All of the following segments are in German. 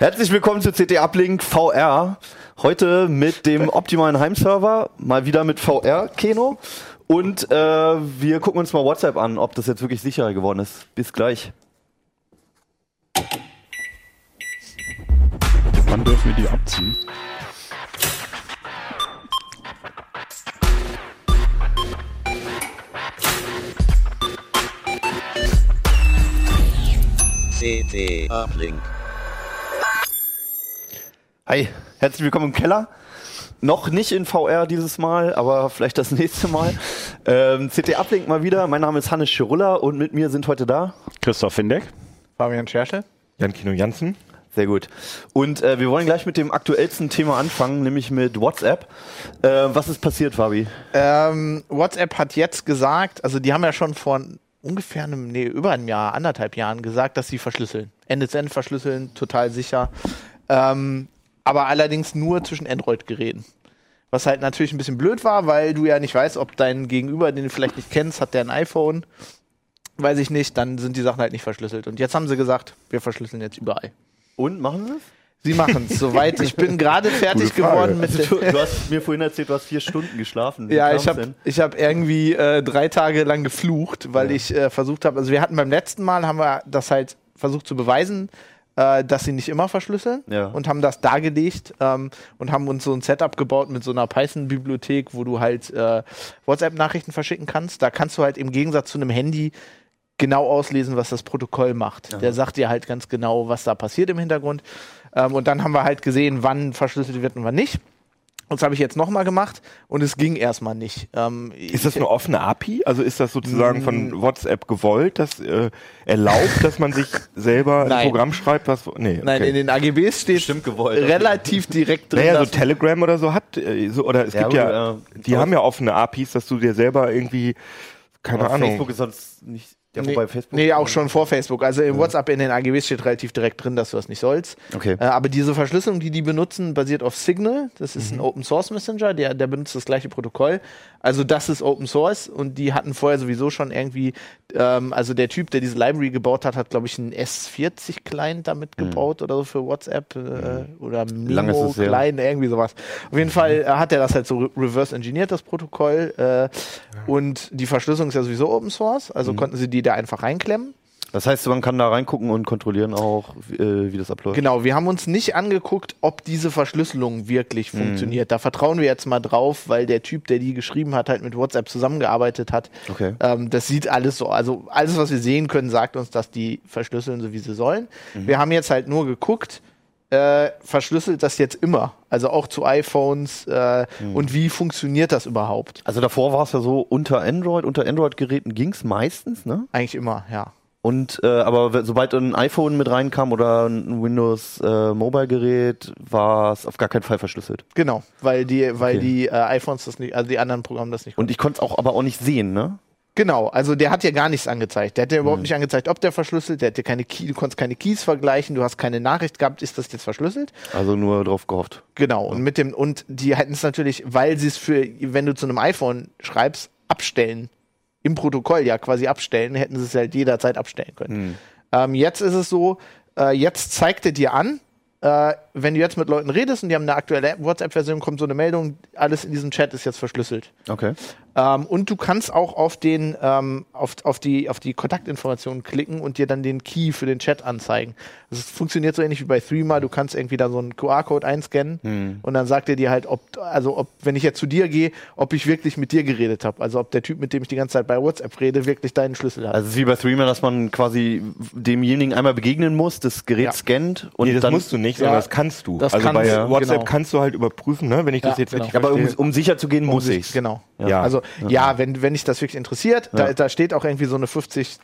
Herzlich willkommen zu CT Uplink VR. Heute mit dem optimalen Heimserver, mal wieder mit VR, Keno. Und äh, wir gucken uns mal WhatsApp an, ob das jetzt wirklich sicherer geworden ist. Bis gleich. Wann dürfen wir die abziehen? CT Uplink. Hi, herzlich willkommen im Keller. Noch nicht in VR dieses Mal, aber vielleicht das nächste Mal. Ähm, CT Uplink mal wieder. Mein Name ist Hannes Schirulla und mit mir sind heute da. Christoph Findeck. Fabian Scherschel. Jan Kino Jansen. Sehr gut. Und äh, wir wollen gleich mit dem aktuellsten Thema anfangen, nämlich mit WhatsApp. Äh, was ist passiert, Fabi? Ähm, WhatsApp hat jetzt gesagt, also die haben ja schon vor ungefähr einem, nee, über einem Jahr, anderthalb Jahren gesagt, dass sie verschlüsseln. Ende-zu-Ende verschlüsseln, total sicher. Ähm, aber allerdings nur zwischen Android-Geräten. Was halt natürlich ein bisschen blöd war, weil du ja nicht weißt, ob dein Gegenüber, den du vielleicht nicht kennst, hat der ein iPhone. Weiß ich nicht, dann sind die Sachen halt nicht verschlüsselt. Und jetzt haben sie gesagt, wir verschlüsseln jetzt überall. Und machen sie es? Sie machen es, soweit. Ich bin gerade fertig geworden mit Du, du hast mir vorhin erzählt, du hast vier Stunden geschlafen. Wie Ja, ich habe hab irgendwie äh, drei Tage lang geflucht, weil ich äh, versucht habe, also wir hatten beim letzten Mal, haben wir das halt versucht zu beweisen, äh, dass sie nicht immer verschlüsseln Ja. und haben das dargelegt ähm, und haben uns so ein Setup gebaut mit so einer Python-Bibliothek, wo du halt äh, WhatsApp-Nachrichten verschicken kannst. Da kannst du halt im Gegensatz zu einem Handy genau auslesen, was das Protokoll macht. Der sagt dir halt ganz genau, was da passiert im Hintergrund. Ähm, und dann haben wir halt gesehen, wann verschlüsselt wird und wann nicht. Und das habe ich jetzt nochmal gemacht und es ging erstmal nicht. Ähm, Ist das ich- eine offene API? Also ist das sozusagen von WhatsApp gewollt, das äh, erlaubt, dass man sich selber ein Nein. Programm schreibt? Was, nee, okay. Nein, in den AGBs steht Bestimmt gewollt. relativ direkt drin. naja, so dass- Telegram oder so hat, äh, so, oder es Ja, gibt ja, äh, die haben ja offene APIs, dass du dir selber irgendwie, keine Aber Ahnung. Facebook ist sonst nicht. Ja, Nee, wobei Facebook. nee, auch schon vor Facebook. Also in WhatsApp in den AGBs steht relativ direkt drin, dass du das nicht sollst. Okay. Äh, aber diese Verschlüsselung, die die benutzen, basiert auf Signal. Das ist ein Open Source Messenger, der, der benutzt das gleiche Protokoll. Also das ist Open Source und die hatten vorher sowieso schon irgendwie, ähm, also der Typ, der diese Library gebaut hat, hat glaube ich einen S40-Client damit gebaut oder so für WhatsApp äh, oder Lang ist es her. Mimo-Client, irgendwie sowas. Auf jeden Fall äh, hat er das halt so re- reverse engineert, das Protokoll. Äh, Und die Verschlüsselung ist ja sowieso Open Source, also konnten sie die da einfach reinklemmen. Das heißt, man kann da reingucken und kontrollieren auch, äh, wie das abläuft. Genau, wir haben uns nicht angeguckt, ob diese Verschlüsselung wirklich funktioniert. Da vertrauen wir jetzt mal drauf, weil der Typ, der die geschrieben hat, halt mit WhatsApp zusammengearbeitet hat. Okay. Ähm, das sieht alles so, also alles, was wir sehen können, sagt uns, dass die verschlüsseln, so wie sie sollen. Wir haben jetzt halt nur geguckt, äh, verschlüsselt das jetzt immer, also auch zu iPhones äh, und wie funktioniert das überhaupt? Also davor war es ja so, unter Android, unter Android-Geräten ging es meistens, ne? Eigentlich immer, ja. Und äh, aber sobald ein iPhone mit reinkam oder ein Windows äh, Mobile-Gerät, war es auf gar keinen Fall verschlüsselt. Genau, weil die, weil Okay. die äh, iPhones das nicht, also die anderen Programme das nicht Und ich konnte es auch aber auch nicht sehen, ne? Genau, also der hat ja gar nichts angezeigt. Der hat ja Mhm. überhaupt nicht angezeigt, ob der verschlüsselt, der hat ja keine Key, du konntest keine Keys vergleichen, du hast keine Nachricht gehabt, ist das jetzt verschlüsselt? Also nur drauf gehofft. Genau, und mit dem, und die hätten es natürlich, weil sie es für, wenn du zu einem iPhone schreibst, abstellen. Im Protokoll ja quasi abstellen, hätten sie es halt jederzeit abstellen können. Ähm, jetzt ist es so, äh, jetzt zeigt er dir an, äh, wenn du jetzt mit Leuten redest und die haben eine aktuelle WhatsApp-Version, kommt so eine Meldung, alles in diesem Chat ist jetzt verschlüsselt. Okay. Ähm, und du kannst auch auf den ähm, auf, auf die auf die Kontaktinformationen klicken und dir dann den Key für den Chat anzeigen. Das funktioniert so ähnlich wie bei Threema. Du kannst irgendwie da so einen QR-Code einscannen und dann sagt er dir halt, ob also ob wenn ich jetzt zu dir gehe, ob ich wirklich mit dir geredet habe. Also ob der Typ, mit dem ich die ganze Zeit bei WhatsApp rede, wirklich deinen Schlüssel hat. Also es ist wie bei Threema, dass man quasi demjenigen einmal begegnen muss, das Gerät Ja. scannt und nee, das dann musst du nicht, sondern Ja, das kannst du. das also kannst bei WhatsApp genau. kannst du halt überprüfen, ne, wenn ich das Ja, jetzt genau. richtig aber um, um sicher zu gehen, muss sich- ich. Genau. Ja. Also ja, wenn, wenn dich das wirklich interessiert, da, da steht auch irgendwie so eine 50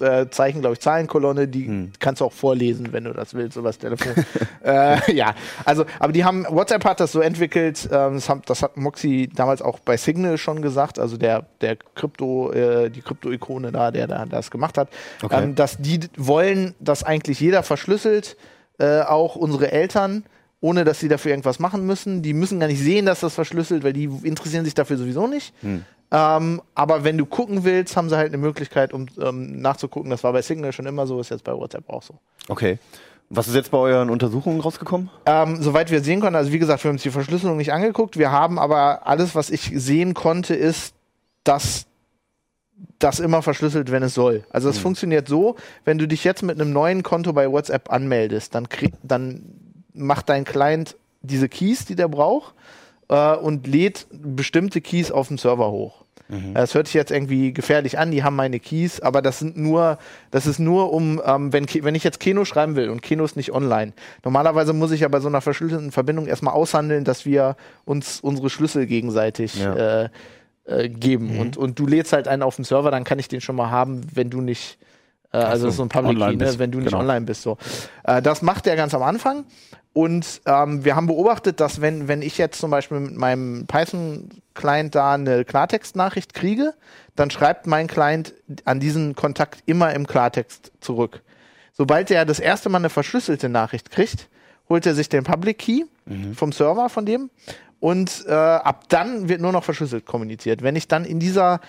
äh, Zeichen, glaube ich, Zahlenkolonne, die Hm. kannst du auch vorlesen, wenn du das willst, das Telefon. äh, ja, also, aber die haben, WhatsApp hat das so entwickelt, ähm, das, haben, das hat Moxie damals auch bei Signal schon gesagt, also der, der Krypto, äh, die Krypto-Ikone da, der da das gemacht hat, Okay. ähm, dass die wollen, dass eigentlich jeder verschlüsselt, äh, auch unsere Eltern, ohne dass sie dafür irgendwas machen müssen. Die müssen gar nicht sehen, dass das verschlüsselt, weil die interessieren sich dafür sowieso nicht. Ähm, aber wenn du gucken willst, haben sie halt eine Möglichkeit, um ähm, nachzugucken. Das war bei Signal schon immer so, ist jetzt bei WhatsApp auch so. Okay. Was ist jetzt bei euren Untersuchungen rausgekommen? Ähm, soweit wir sehen konnten, also wie gesagt, wir haben uns die Verschlüsselung nicht angeguckt. Wir haben aber alles, was ich sehen konnte, ist, dass das immer verschlüsselt, wenn es soll. Also es funktioniert so, wenn du dich jetzt mit einem neuen Konto bei WhatsApp anmeldest, dann krieg, dann macht dein Client diese Keys, die der braucht, äh, und lädt bestimmte Keys auf dem Server hoch. Das hört sich jetzt irgendwie gefährlich an, die haben meine Keys, aber das sind nur, das ist nur um, ähm, wenn, wenn ich jetzt Keno schreiben will und Keno ist nicht online. Normalerweise muss ich ja bei so einer verschlüsselten Verbindung erstmal aushandeln, dass wir uns unsere Schlüssel gegenseitig Ja. äh, äh, geben. Und, und du lädst halt einen auf dem Server, dann kann ich den schon mal haben, wenn du nicht, äh, also ist so ein Public Key, ne? wenn du nicht Genau. online bist. So. Äh, das macht er ganz am Anfang. Und ähm, wir haben beobachtet, dass wenn, wenn ich jetzt zum Beispiel mit meinem Python-Client da eine Klartextnachricht kriege, dann schreibt mein Client an diesen Kontakt immer im Klartext zurück. Sobald er das erste Mal eine verschlüsselte Nachricht kriegt, holt er sich den Public Key vom Server von dem und äh, ab dann wird nur noch verschlüsselt kommuniziert. Wenn ich dann in dieser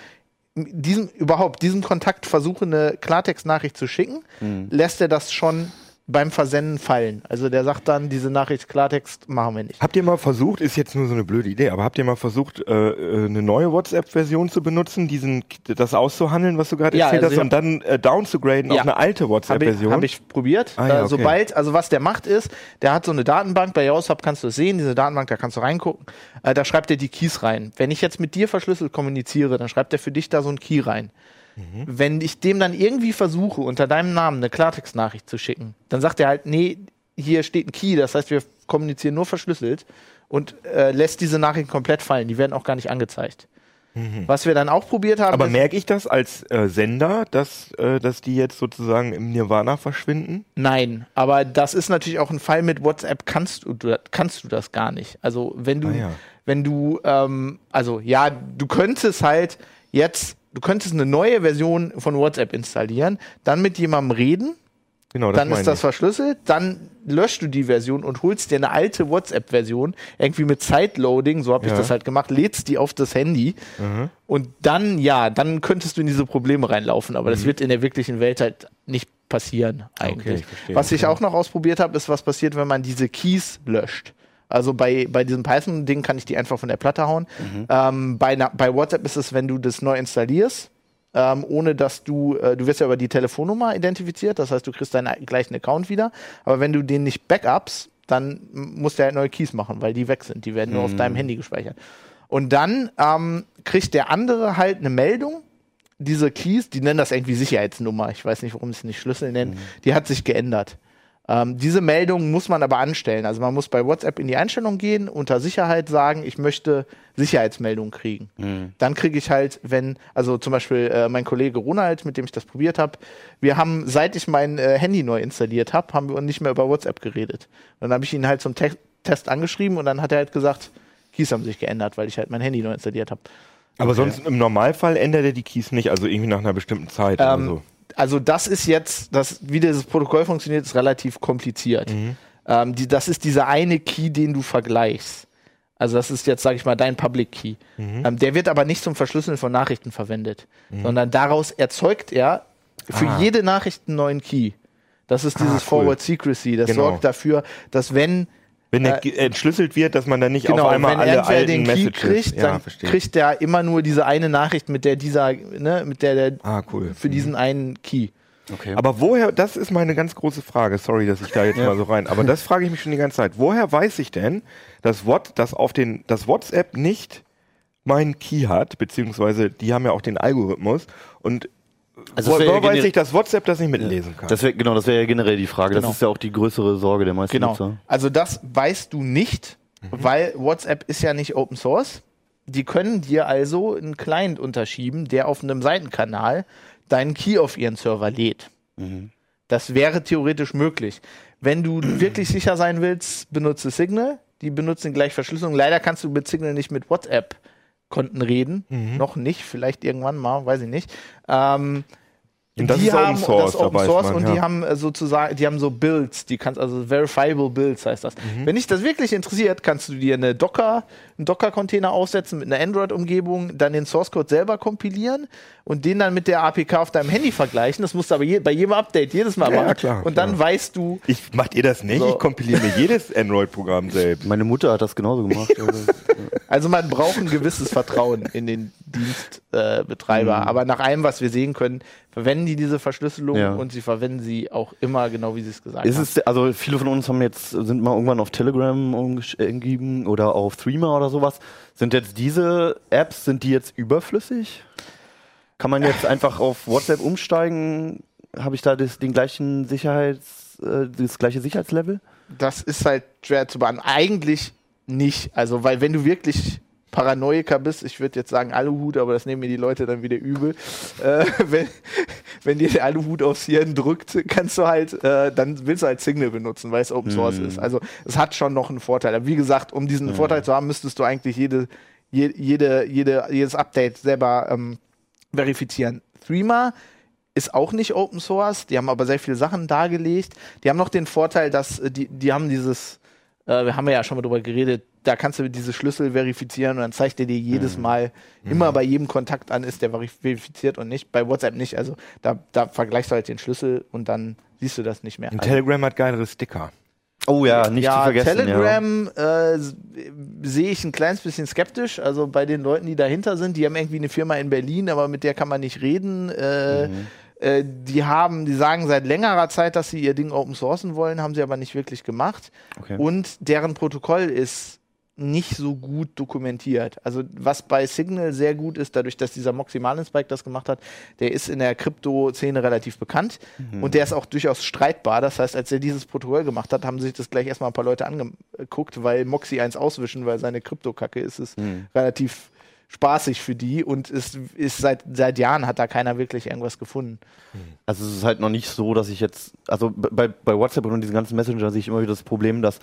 diesem überhaupt diesem Kontakt versuche eine Klartextnachricht zu schicken, lässt er das schon beim Versenden fallen. Also der sagt dann, diese Nachricht Klartext machen wir nicht. Habt ihr mal versucht, ist jetzt nur so eine blöde Idee, aber habt ihr mal versucht, äh, äh, eine neue WhatsApp-Version zu benutzen, diesen, das auszuhandeln, was du gerade Ja, erzählt also hast, und dann äh, downzugraden Ja. auf eine alte Habe ich, WhatsApp-Version? hab ich probiert. Ah, ja, äh, okay. Sobald, also was der macht ist, der hat so eine Datenbank, bei JavaScript kannst du es sehen, diese Datenbank, da kannst du reingucken, äh, da schreibt er die Keys rein. Wenn ich jetzt mit dir verschlüsselt kommuniziere, dann schreibt er für dich da so ein Key rein. Mhm. Wenn ich dem dann irgendwie versuche, unter deinem Namen eine Klartextnachricht zu schicken, dann sagt er halt, nee, hier steht ein Key, das heißt, wir kommunizieren nur verschlüsselt und äh, lässt diese Nachrichten komplett fallen. Die werden auch gar nicht angezeigt. Was wir dann auch probiert haben, Mhm. aber merke ich das als äh, Sender, dass, äh, dass die jetzt sozusagen im Nirvana verschwinden? Nein, aber das ist natürlich auch ein Fall mit WhatsApp, kannst du, du- kannst du das gar nicht. Also wenn du, Ah, ja. wenn du, ähm, also ja, du könntest halt jetzt, du könntest eine neue Version von WhatsApp installieren, dann mit jemandem reden, Genau, dann ist das ich. verschlüsselt, dann löschst du die Version und holst dir eine alte WhatsApp-Version, irgendwie mit Sideloading, so habe ich Ja. das halt gemacht, lädst die auf das Handy und dann, ja, dann könntest du in diese Probleme reinlaufen, aber das wird in der wirklichen Welt halt nicht passieren eigentlich. ich verstehe. was ich auch noch ausprobiert habe, ist, was passiert, wenn man diese Keys löscht. Also bei, bei diesem Python-Ding kann ich die einfach von der Platte hauen. Ähm, bei, na- bei WhatsApp ist es, wenn du das neu installierst, ähm, ohne dass du, äh, du wirst ja über die Telefonnummer identifiziert, das heißt, du kriegst deinen gleichen Account wieder, aber wenn du den nicht backups, dann musst du halt neue Keys machen, weil die weg sind, die werden nur auf deinem Handy gespeichert. Und dann ähm, kriegt der andere halt eine Meldung, diese Keys, die nennen das irgendwie Sicherheitsnummer, ich weiß nicht, warum sie es nicht Schlüssel nennen, die hat sich geändert. Ähm, diese Meldung muss man aber anstellen. Also man muss bei WhatsApp in die Einstellung gehen, unter Sicherheit sagen, ich möchte Sicherheitsmeldung kriegen. Dann kriege ich halt, wenn, also zum Beispiel äh, mein Kollege Ronald, mit dem ich das probiert habe, wir haben, seit ich mein äh, Handy neu installiert habe, haben wir nicht mehr über WhatsApp geredet. Dann habe ich ihn halt zum Te Test angeschrieben und dann hat er halt gesagt, Keys haben sich geändert, weil ich halt mein Handy neu installiert habe. Aber sonst im Normalfall ändert er die Keys nicht, also irgendwie nach einer bestimmten Zeit oder Ähm, so. Also das ist jetzt, das, wie dieses Protokoll funktioniert, ist relativ kompliziert. Ähm, die, das ist dieser eine Key, den du vergleichst. Also das ist jetzt, sage ich mal, dein Public Key. Ähm, der wird aber nicht zum Verschlüsseln von Nachrichten verwendet, sondern daraus erzeugt er für Ah. jede Nachricht einen neuen Key. Das ist dieses cool. Forward Secrecy. Das Genau. sorgt dafür, dass wenn Wenn er äh, entschlüsselt wird, dass man dann nicht Genau, auf einmal wenn alle alten den Key Messages... kriegt, ja, dann verstehe. kriegt er immer nur diese eine Nachricht, mit der dieser, ne, mit der der ah, cool. für diesen einen Key. Okay. Aber woher, das ist meine ganz große Frage, sorry, dass ich da jetzt mal so rein, aber das frage ich mich schon die ganze Zeit. Woher weiß ich denn, dass, What, dass, auf den, dass WhatsApp nicht meinen Key hat, beziehungsweise die haben ja auch den Algorithmus und Also woher weiß ich, dass WhatsApp das nicht mitlesen kann? Das wär, genau, das wäre ja generell die Frage. Genau. Das ist ja auch die größere Sorge der meisten Genau. Nutzer. Also das weißt du nicht, weil WhatsApp ist ja nicht Open Source. Die können dir also einen Client unterschieben, der auf einem Seitenkanal deinen Key auf ihren Server lädt. Das wäre theoretisch möglich. Wenn du wirklich sicher sein willst, benutze Signal. Die benutzen gleich Verschlüsselung. Leider kannst du mit Signal nicht mit WhatsApp-Konten reden. Noch nicht, vielleicht irgendwann mal, weiß ich nicht. Ähm, Und das die ist Open haben Source, das Open Source man, und ja. die haben äh, sozusagen, die haben so Builds, die kannst also verifiable Builds heißt das. Mhm. Wenn dich das wirklich interessiert, kannst du dir eine Docker, einen Docker-Container aufsetzen mit einer Android-Umgebung, dann den Source Code selber kompilieren und den dann mit der APK auf deinem Handy vergleichen. Das musst du aber je, bei jedem Update jedes Mal Ja, machen. klar, und dann klar. weißt du, Ich, macht ihr das nicht? So. Ich kompiliere mir jedes Android-Programm selbst. Meine Mutter hat das genauso gemacht. Also, Also man braucht ein gewisses Vertrauen in den Dienstbetreiber. Äh, Betreiber. Aber nach allem, was wir sehen können, verwenden die diese Verschlüsselung Ja. und sie verwenden sie auch immer genau, wie sie es gesagt ist haben. es, also viele von uns haben jetzt, sind mal irgendwann auf Telegram umgesch- eingegeben oder auf Threema oder sowas. Sind jetzt diese Apps, sind die jetzt überflüssig? Kann man jetzt einfach auf WhatsApp umsteigen? Habe ich da das, den gleichen Sicherheits, äh, das gleiche Sicherheitslevel? Das ist halt schwer zu beantworten. Eigentlich nicht. Also, weil wenn du wirklich Paranoiker bist, ich würde jetzt sagen Aluhut, aber das nehmen mir die Leute dann wieder übel. Äh, wenn, wenn dir der Aluhut aufs Hirn drückt, kannst du halt, äh, dann willst du halt Signal benutzen, weil es Open Source ist. Also es hat schon noch einen Vorteil. Aber wie gesagt, um diesen Vorteil zu haben, müsstest du eigentlich jede, je, jede, jede, jedes Update selber ähm, verifizieren. Threema ist auch nicht Open Source, die haben aber sehr viele Sachen dargelegt. Die haben noch den Vorteil, dass äh, die, die haben dieses, äh, wir haben ja schon mal drüber geredet, da kannst du diese Schlüssel verifizieren und dann zeigt er dir jedes Mal immer bei jedem Kontakt an, ist der verif- verifiziert und nicht. Bei WhatsApp nicht. Also da, da vergleichst du halt den Schlüssel und dann siehst du das nicht mehr. Und Also, Telegram hat geilere Sticker. Oh ja, nicht ja, zu vergessen. Telegram äh, s- sehe ich ein kleines bisschen skeptisch. Also bei den Leuten, die dahinter sind, die haben irgendwie eine Firma in Berlin, aber mit der kann man nicht reden. Äh, Mhm. Äh, die haben, die sagen seit längerer Zeit, dass sie ihr Ding open sourcen wollen, haben sie aber nicht wirklich gemacht. Okay. Und deren Protokoll ist nicht so gut dokumentiert. Also was bei Signal sehr gut ist, dadurch, dass dieser Moxie Marlinspike das gemacht hat, der ist in der Krypto-Szene relativ bekannt und der ist auch durchaus streitbar. Das heißt, als er dieses Protokoll gemacht hat, haben sich das gleich erstmal ein paar Leute angeguckt, weil Moxie eins auswischen, weil seine Krypto-Kacke ist es relativ spaßig für die und ist, ist seit, seit Jahren hat da keiner wirklich irgendwas gefunden. Also es ist halt noch nicht so, dass ich jetzt, also bei, bei WhatsApp und diesen ganzen Messenger sehe ich immer wieder das Problem, dass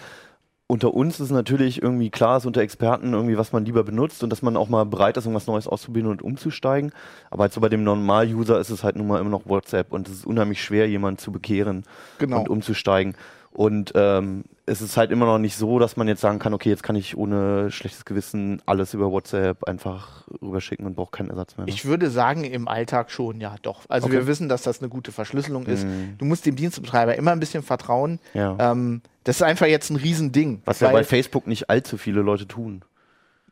unter uns ist natürlich irgendwie klar, ist unter Experten irgendwie, was man lieber benutzt und dass man auch mal bereit ist, irgendwas Neues auszuprobieren und umzusteigen. Aber halt so bei dem Normal-User ist es halt nun mal immer noch WhatsApp und es ist unheimlich schwer, jemanden zu bekehren Genau. und umzusteigen. Und ähm, es ist halt immer noch nicht so, dass man jetzt sagen kann, okay, jetzt kann ich ohne schlechtes Gewissen alles über WhatsApp einfach rüberschicken und brauche keinen Ersatz mehr. Ne? Ich würde sagen, im Alltag schon, ja, doch. Also Okay. wir wissen, dass das eine gute Verschlüsselung ist. Mhm. Du musst dem Dienstbetreiber immer ein bisschen vertrauen. Ja. Ähm, das ist einfach jetzt ein Riesending. was ja bei Facebook nicht allzu viele Leute tun.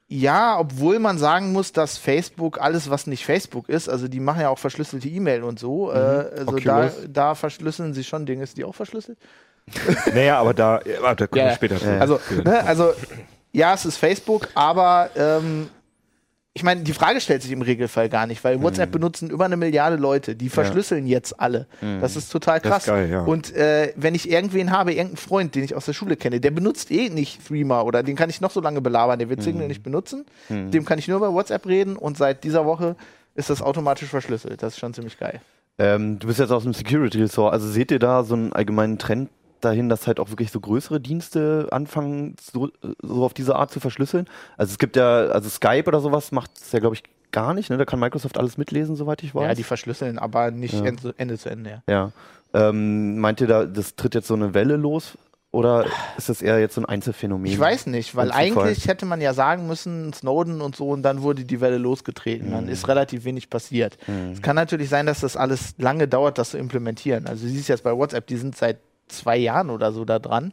Ja, obwohl man sagen muss, dass Facebook alles, was nicht Facebook ist, also die machen ja auch verschlüsselte E-Mail und so, äh, also da, da verschlüsseln sie schon Dinge. Ist die auch verschlüsselt? Naja, aber da, ja, warte, da kommen Ja, wir ja. später zu. Also, ne, also ja, es ist Facebook, aber ähm, ich meine, die Frage stellt sich im Regelfall gar nicht, Mhm. weil WhatsApp benutzen über eine Milliarde Leute, die verschlüsseln jetzt alle. Das ist total krass. ist geil, ja. Und äh, wenn ich irgendwen habe, irgendeinen Freund, den ich aus der Schule kenne, der benutzt eh nicht Threema oder den kann ich noch so lange belabern, der wird Mhm. Signal nicht benutzen. Dem kann ich nur über WhatsApp reden und seit dieser Woche ist das automatisch verschlüsselt. Das ist schon ziemlich geil. Ähm, du bist jetzt aus dem Security Ressort. Also seht ihr da so einen allgemeinen Trend dahin, dass halt auch wirklich so größere Dienste anfangen, so, so auf diese Art zu verschlüsseln? Also es gibt ja, also Skype oder sowas macht es ja, glaube ich, gar nicht. Ne? Da kann Microsoft alles mitlesen, soweit ich weiß. Ja, die verschlüsseln, aber nicht Ja. Ende, Ende zu Ende. Ja. ja. Ähm, meint ihr da, das tritt jetzt so eine Welle los? Oder ist das eher jetzt so ein Einzelfänomen? Ich weiß nicht, weil eigentlich hätte man ja sagen müssen, Snowden und so, und dann wurde die Welle losgetreten. Dann ist relativ wenig passiert. Es kann natürlich sein, dass das alles lange dauert, das zu implementieren. Also du siehst jetzt bei WhatsApp, die sind seit zwei Jahren oder so da dran.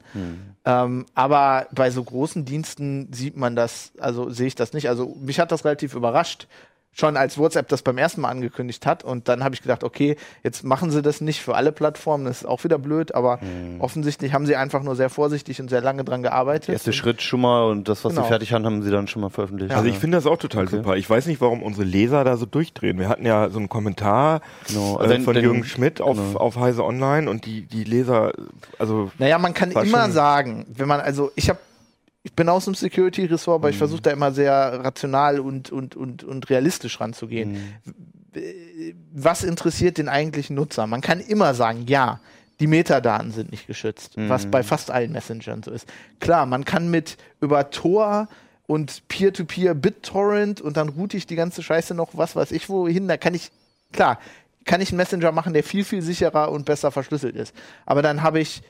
Ähm, aber bei so großen Diensten sieht man das, also sehe ich das nicht. Also mich hat das relativ überrascht. Schon als WhatsApp das beim ersten Mal angekündigt hat. Und dann habe ich gedacht, okay, jetzt machen sie das nicht für alle Plattformen, das ist auch wieder blöd, aber offensichtlich haben sie einfach nur sehr vorsichtig und sehr lange dran gearbeitet. Der erste Schritt schon mal und das, was Genau. sie fertig haben, haben sie dann schon mal veröffentlicht. Also ich finde das auch total Okay. super. Ich weiß nicht, warum unsere Leser da so durchdrehen. Wir hatten ja so einen Kommentar Genau. äh, Also den- von den- Jürgen Schmidt auf, genau. auf Heise Online und die, die Leser, also Naja, man kann immer schon- sagen, wenn man, also ich habe, ich bin aus dem Security-Ressort, aber ich versuche da immer sehr rational und, und, und, und realistisch ranzugehen. W- Was interessiert den eigentlichen Nutzer? Man kann immer sagen, ja, die Metadaten sind nicht geschützt, was bei fast allen Messengern so ist. Klar, man kann mit über Tor und Peer-to-Peer BitTorrent und dann route ich die ganze Scheiße noch was weiß ich wohin, da kann ich, klar, kann ich einen Messenger machen, der viel, viel sicherer und besser verschlüsselt ist. Aber dann habe ich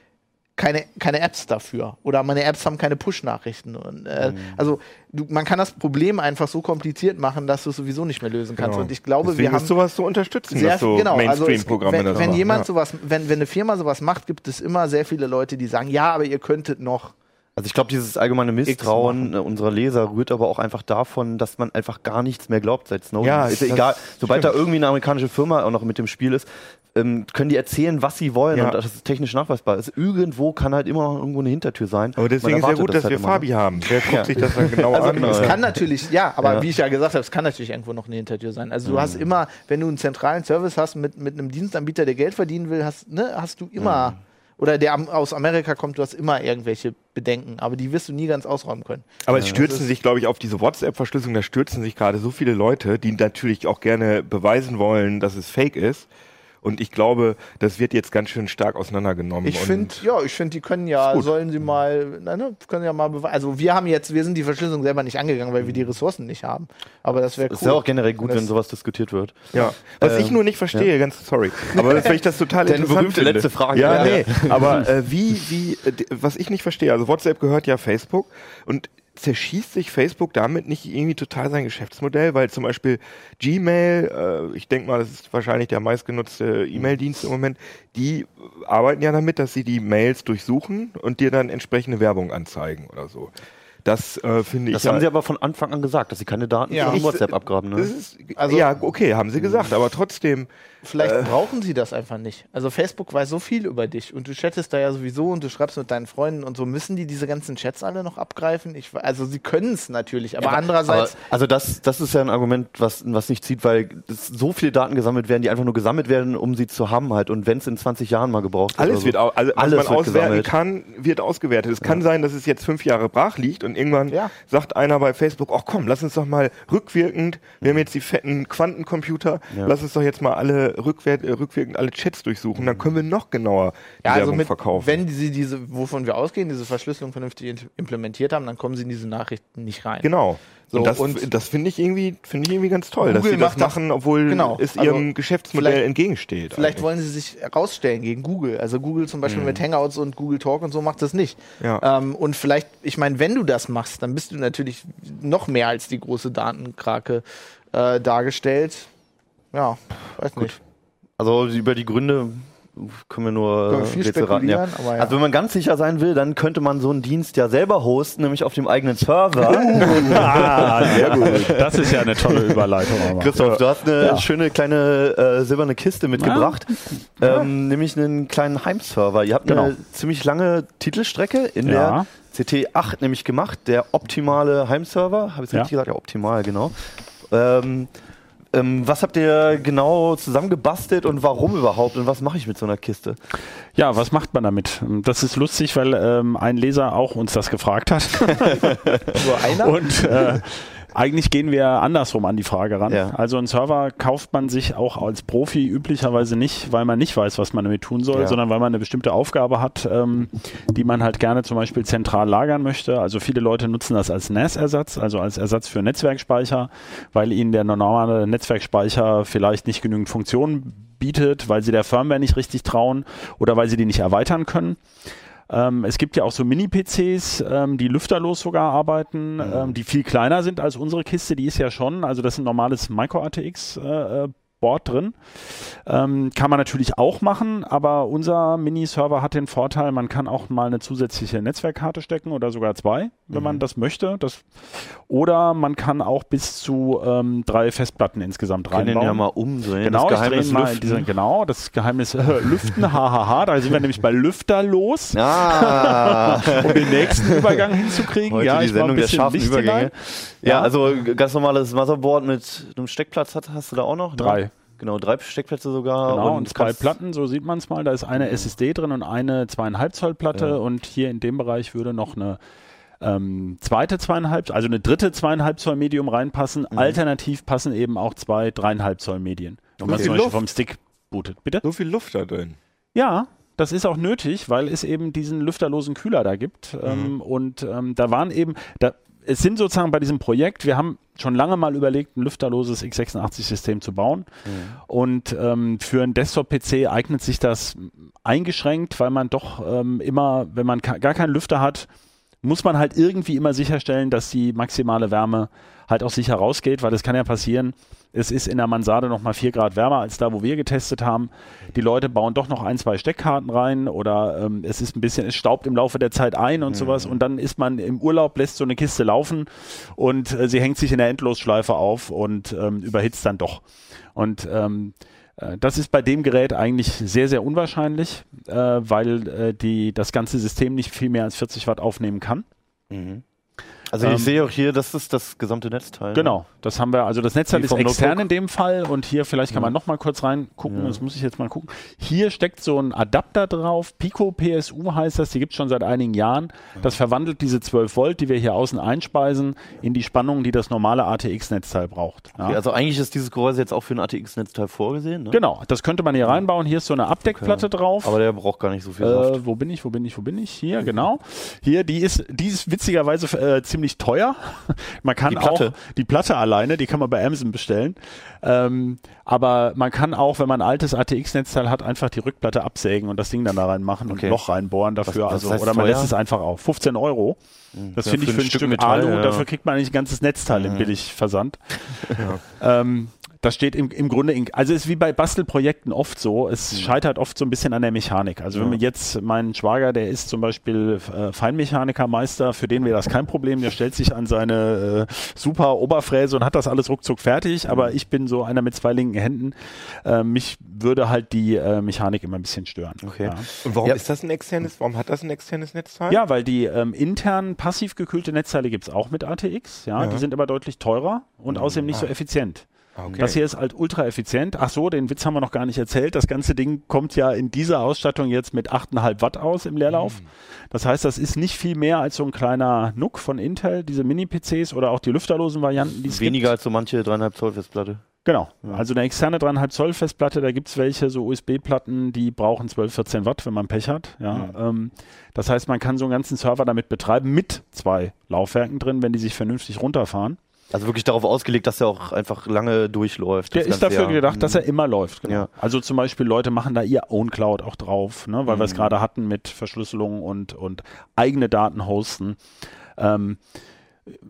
keine, keine Apps dafür. Oder meine Apps haben keine Push-Nachrichten. Äh, Mhm. Also du, man kann das Problem einfach so kompliziert machen, dass du es sowieso nicht mehr lösen kannst. Genau. Und ich glaube, Deswegen wir haben ist sowas so unterstützen, sehr dass so genau, also es, Mainstream-Programme wenn, wenn jemand ja. sowas, wenn, wenn eine Firma sowas macht, gibt es immer sehr viele Leute, die sagen, ja, aber ihr könntet noch. Also ich glaube, dieses allgemeine Misstrauen unserer Leser rührt aber auch einfach davon, dass man einfach gar nichts mehr glaubt seit Snowden. Ja, ist egal. Sobald stimmt. da irgendwie eine amerikanische Firma auch noch mit dem Spiel ist, ähm, können die erzählen, was sie wollen Ja. und das ist technisch nachweisbar. ist. Irgendwo kann halt immer noch irgendwo eine Hintertür sein. Aber deswegen ist ja erwartet gut, das dass halt wir immer, ne? Fabi haben. Der guckt Ja. sich das dann genau Also an. es Ja. kann natürlich, ja, aber Ja. wie ich ja gesagt habe, es kann natürlich irgendwo noch eine Hintertür sein. Also du Mhm. hast immer, wenn du einen zentralen Service hast mit, mit einem Dienstanbieter, der Geld verdienen will, hast, ne, hast du immer, Mhm. oder der aus Amerika kommt, du hast immer irgendwelche Bedenken, aber die wirst du nie ganz ausräumen können. Aber es stürzen sich, glaube ich, auf diese WhatsApp-Verschlüsselung, da stürzen sich gerade so viele Leute, die natürlich auch gerne beweisen wollen, dass es fake ist. Und ich glaube, das wird jetzt ganz schön stark auseinandergenommen. Ich finde, ja, ich finde, die können ja, sollen sie mal, ne, können ja mal beweisen. Also wir haben jetzt, wir sind die Verschlüsselung selber nicht angegangen, weil wir die Ressourcen nicht haben. Aber das wäre cool. Ist ja auch generell gut, Das- wenn sowas diskutiert wird. Ja, was Ähm, ich nur nicht verstehe, ganz sorry, aber das, weil ich das total Deine interessant berühmte finde. letzte Frage. Ja, Ja. nee, aber äh, wie, wie, äh, was ich nicht verstehe, also WhatsApp gehört ja Facebook und zerschießt sich Facebook damit nicht irgendwie total sein Geschäftsmodell, weil zum Beispiel Gmail, äh, ich denke mal, das ist wahrscheinlich der meistgenutzte E-Mail-Dienst im Moment, die arbeiten ja damit, dass sie die Mails durchsuchen und dir dann entsprechende Werbung anzeigen oder so. Das äh, finde ich Das ja, haben sie aber von Anfang an gesagt, dass sie keine Daten Ja. von WhatsApp abgraben. das Ne? ist, Also- ja, okay, haben sie gesagt, aber trotzdem, Vielleicht Äh. brauchen sie das einfach nicht. Also Facebook weiß so viel über dich und du chattest da ja sowieso und du schreibst mit deinen Freunden und so. Müssen die diese ganzen Chats alle noch abgreifen? Ich, also sie können es natürlich, aber andererseits... Aber, also das, das ist ja ein Argument, was, was nicht zieht, weil so viele Daten gesammelt werden, die einfach nur gesammelt werden, um sie zu haben halt. Und wenn es in 20 Jahren mal gebraucht wird. Alles so. wird au also was Alles man wird auswerten gesammelt. kann, wird ausgewertet. Es kann sein, dass es jetzt fünf Jahre brach liegt und irgendwann Ja. sagt einer bei Facebook, ach komm, lass uns doch mal rückwirkend, wir haben jetzt die fetten Quantencomputer, Ja. lass uns doch jetzt mal alle rückwert, äh, rückwirkend alle Chats durchsuchen, dann können wir noch genauer die Ja, also Werbung mit, verkaufen. wenn sie diese, wovon wir ausgehen, diese Verschlüsselung vernünftig implementiert haben, dann kommen sie in diese Nachrichten nicht rein. genau. So, und das, das finde ich irgendwie, finde ich irgendwie ganz toll, dass Google sie das macht das- machen, obwohl genau. es Also ihrem Geschäftsmodell vielleicht- entgegensteht. Vielleicht eigentlich. wollen sie sich herausstellen gegen Google. Also Google zum Beispiel mit Hangouts und Google Talk und so macht das nicht. Mhm. Ja. Ähm, und vielleicht, ich meine, wenn du das machst, dann bist du natürlich noch mehr als die große Datenkrake äh, dargestellt. Ja, weiß nicht. Also über die Gründe können wir nur Können wir viel Rätsel raten, spekulieren, aber ja. Also wenn man ganz sicher sein will, dann könnte man so einen Dienst ja selber hosten, nämlich auf dem eigenen Server. Ah, sehr gut. Das ist ja eine tolle Überleitung. aber. Christoph, du hast eine Ja. schöne kleine äh, silberne Kiste mitgebracht, ähm, nämlich einen kleinen Heimserver. Ihr habt Genau. eine ziemlich lange Titelstrecke in Ja. der CT8 nämlich gemacht, der optimale Heimserver. Habe ich Ja. richtig gesagt? Ja, optimal, genau. Ähm, ähm, was habt ihr genau zusammengebastelt und warum überhaupt und was mache ich mit so einer Kiste? Ja, was macht man damit? Das ist lustig, weil ähm, ein Leser auch uns das gefragt hat. Nur einer? Und äh, eigentlich gehen wir andersrum an die Frage ran. Ja. Also einen Server kauft man sich auch als Profi üblicherweise nicht, weil man nicht weiß, was man damit tun soll, Ja. sondern weil man eine bestimmte Aufgabe hat, ähm, die man halt gerne zum Beispiel zentral lagern möchte. Also viele Leute nutzen das als NAS-Ersatz, also als Ersatz für Netzwerkspeicher, weil ihnen der normale Netzwerkspeicher vielleicht nicht genügend Funktionen bietet, weil sie der Firmware nicht richtig trauen oder weil sie die nicht erweitern können. Ähm, es gibt ja auch so Mini-PCs, ähm, die lüfterlos sogar arbeiten, ähm, die viel kleiner sind als unsere Kiste. Die ist ja schon, also das ist ein normales Micro-ATX. Äh, äh, Board drin. Ähm, kann man natürlich auch machen, aber unser Mini-Server hat den Vorteil, man kann auch mal eine zusätzliche Netzwerkkarte stecken oder sogar zwei, wenn man das möchte. Das, oder man kann auch bis zu ähm, drei Festplatten insgesamt Können den reinbauen. ja mal umdrehen. Genau, das Geheimnis Lüften. diese, genau, das Geheimnis äh, Lüften, hahaha, da sind wir nämlich bei Lüfterlos, Ah, um den nächsten Übergang hinzukriegen. heute ja, die ich war ein Sendung der bisschen scharfen Licht Übergänge. Ja, Ja. also ganz normales Motherboard mit einem Steckplatz hat, hast du da auch noch? ne? Genau, drei Steckplätze sogar. Genau, und, zwei kannst- Platten, so sieht man es mal. Da ist eine SSD drin und eine zweieinhalb Zoll Platte Ja. und hier in dem Bereich würde noch eine ähm, zweite zweieinhalb, also eine dritte zweieinhalb Zoll Medium reinpassen. Mhm. Alternativ passen eben auch zwei dreieinhalb Zoll Medien. Wenn man zum Beispiel Luft. vom Stick bootet. Bitte? so viel Luft da drin. Ja, das ist auch nötig, weil es eben diesen lüfterlosen Kühler da gibt. Ähm, und ähm, da waren eben, da, es sind sozusagen bei diesem Projekt, wir haben schon lange mal überlegt, ein lüfterloses x86-System zu bauen. Und ähm, für einen Desktop-PC eignet sich das eingeschränkt, weil man doch ähm, immer, wenn man gar keinen Lüfter hat, muss man halt irgendwie immer sicherstellen, dass die maximale Wärme halt auch sicher rausgeht, weil es kann ja passieren, es ist in der Mansarde noch mal 4 Grad wärmer als da, wo wir getestet haben. Die Leute bauen doch noch ein, zwei Steckkarten rein oder ähm, es ist ein bisschen, es staubt im Laufe der Zeit ein und sowas und dann ist man im Urlaub, lässt so eine Kiste laufen und äh, sie hängt sich in der Endlosschleife auf und ähm, überhitzt dann doch. Und ähm, äh, das ist bei dem Gerät eigentlich sehr, sehr unwahrscheinlich, äh, weil äh, die, das ganze System nicht viel mehr als 40 Watt aufnehmen kann. Also Ähm, ich sehe auch hier, das ist das gesamte Netzteil. Genau, das haben wir, also das Netzteil ist extern Notebook? in dem Fall und hier, vielleicht kann man noch mal kurz reingucken, das muss ich jetzt mal gucken. Hier steckt so ein Adapter drauf, Pico PSU heißt das, die gibt es schon seit einigen Jahren. Das verwandelt diese 12 Volt, die wir hier außen einspeisen, in die Spannung, die das normale ATX-Netzteil braucht. Ja. Okay, also eigentlich ist dieses Gehäuse jetzt auch für ein ATX-Netzteil vorgesehen, ne? Genau, das könnte man hier reinbauen. Hier ist so eine Abdeckplatte drauf. Aber der braucht gar nicht so viel Saft. Äh, wo bin ich, wo bin ich, wo bin ich? Hier, genau. Hier, die ist, die ist witzigerweise äh, ziemlich teuer. Man kann Die Platte? auch die Platte alleine, die kann man bei Amazon bestellen. Ähm, aber man kann auch, wenn man ein altes ATX-Netzteil hat, einfach die Rückplatte absägen und das Ding dann da reinmachen und Okay. ein Loch reinbohren dafür. Was- was also, oder man teuer? lässt es einfach auf. 15 Euro. Das Ja, finde ich für ein Stück Stück, Metall, Alu. ja. Dafür kriegt man eigentlich ein ganzes Netzteil im Billigversand. Ähm, das steht im, im Grunde, in, also ist wie bei Bastelprojekten oft so, es scheitert oft so ein bisschen an der Mechanik. Also wenn man jetzt, mein Schwager, der ist zum Beispiel äh, Feinmechanikermeister, für den wäre das kein Problem, der stellt sich an seine äh, super Oberfräse und hat das alles ruckzuck fertig, aber ich bin so einer mit zwei linken Händen. Äh, mich würde halt die äh, Mechanik immer ein bisschen stören. Okay. Ja. Und warum Ja. ist das ein externes, warum hat das ein externes Netzteil? Ja, weil die ähm, intern passiv gekühlte Netzteile gibt es auch mit ATX. Ja, Ja. die sind aber deutlich teurer und außerdem nicht so effizient. Okay. Das hier ist halt ultra effizient. Ach so, den Witz haben wir noch gar nicht erzählt. Das ganze Ding kommt ja in dieser Ausstattung jetzt mit 8,5 Watt aus im Leerlauf. Mhm. Das heißt, das ist nicht viel mehr als so ein kleiner Nook von Intel, diese Mini-PCs oder auch die lüfterlosen Varianten, die es Weniger gibt. als so manche 3,5 Zoll Festplatte. Genau. Also eine externe 3,5 Zoll Festplatte, da gibt's welche, so USB-Platten, die brauchen 12, 14 Watt, wenn man Pech hat. Ja, ähm, das heißt, man kann so einen ganzen Server damit betreiben, mit zwei Laufwerken drin, wenn die sich vernünftig runterfahren. Also wirklich darauf ausgelegt, dass er auch einfach lange durchläuft. Der ist dafür Jahr. gedacht, dass er immer läuft. Genau. Ja. Also zum Beispiel Leute machen da ihr Own Cloud auch drauf, ne, weil wir Mhm. es gerade hatten mit Verschlüsselung und, und eigene Daten hosten. Ähm,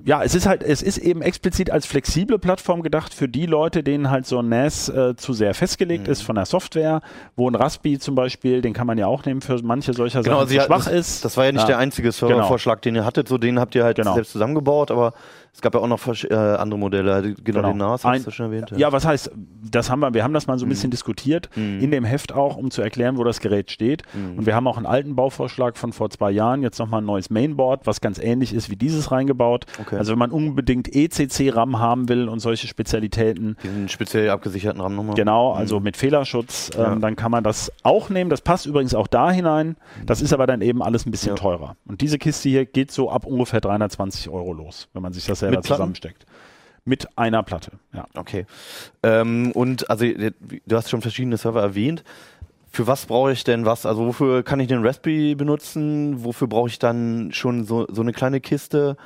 ja, es ist halt, es ist eben explizit als flexible Plattform gedacht für die Leute, denen halt so ein NAS äh, zu sehr festgelegt Mhm. ist von der Software, wo ein Raspi zum Beispiel, den kann man ja auch nehmen für manche solcher Genau, Sachen, hatten- schwach das, ist. Das war ja nicht Ja. der einzige Servervorschlag, den ihr hattet. So den habt ihr halt Genau. selbst zusammengebaut, aber es gab ja auch noch äh, andere Modelle. Genau, den NAS hast du schon erwähnt. Ja, was heißt, das haben wir, wir haben das mal so ein bisschen diskutiert Mhm. in dem Heft auch, um zu erklären, wo das Gerät steht. Und wir haben auch einen alten Bauvorschlag von vor zwei Jahren, jetzt nochmal ein neues Mainboard, was ganz ähnlich ist wie dieses reingebaut. Okay. Also wenn man unbedingt ECC-RAM haben will und solche Spezialitäten, Den speziell abgesicherten RAM nochmal. Genau, also mit Fehlerschutz, ähm, Ja. dann kann man das auch nehmen. Das passt übrigens auch da hinein. Das ist aber dann eben alles ein bisschen Ja. teurer. Und diese Kiste hier geht so ab ungefähr 320 Euro los, wenn man sich das selber Mit zusammensteckt. Mit einer Platte, ja. Okay. Ähm, und also du hast schon verschiedene Server erwähnt. Für was brauche ich denn was? Also wofür kann ich den Raspberry benutzen? Wofür brauche ich dann schon so, so eine kleine Kiste?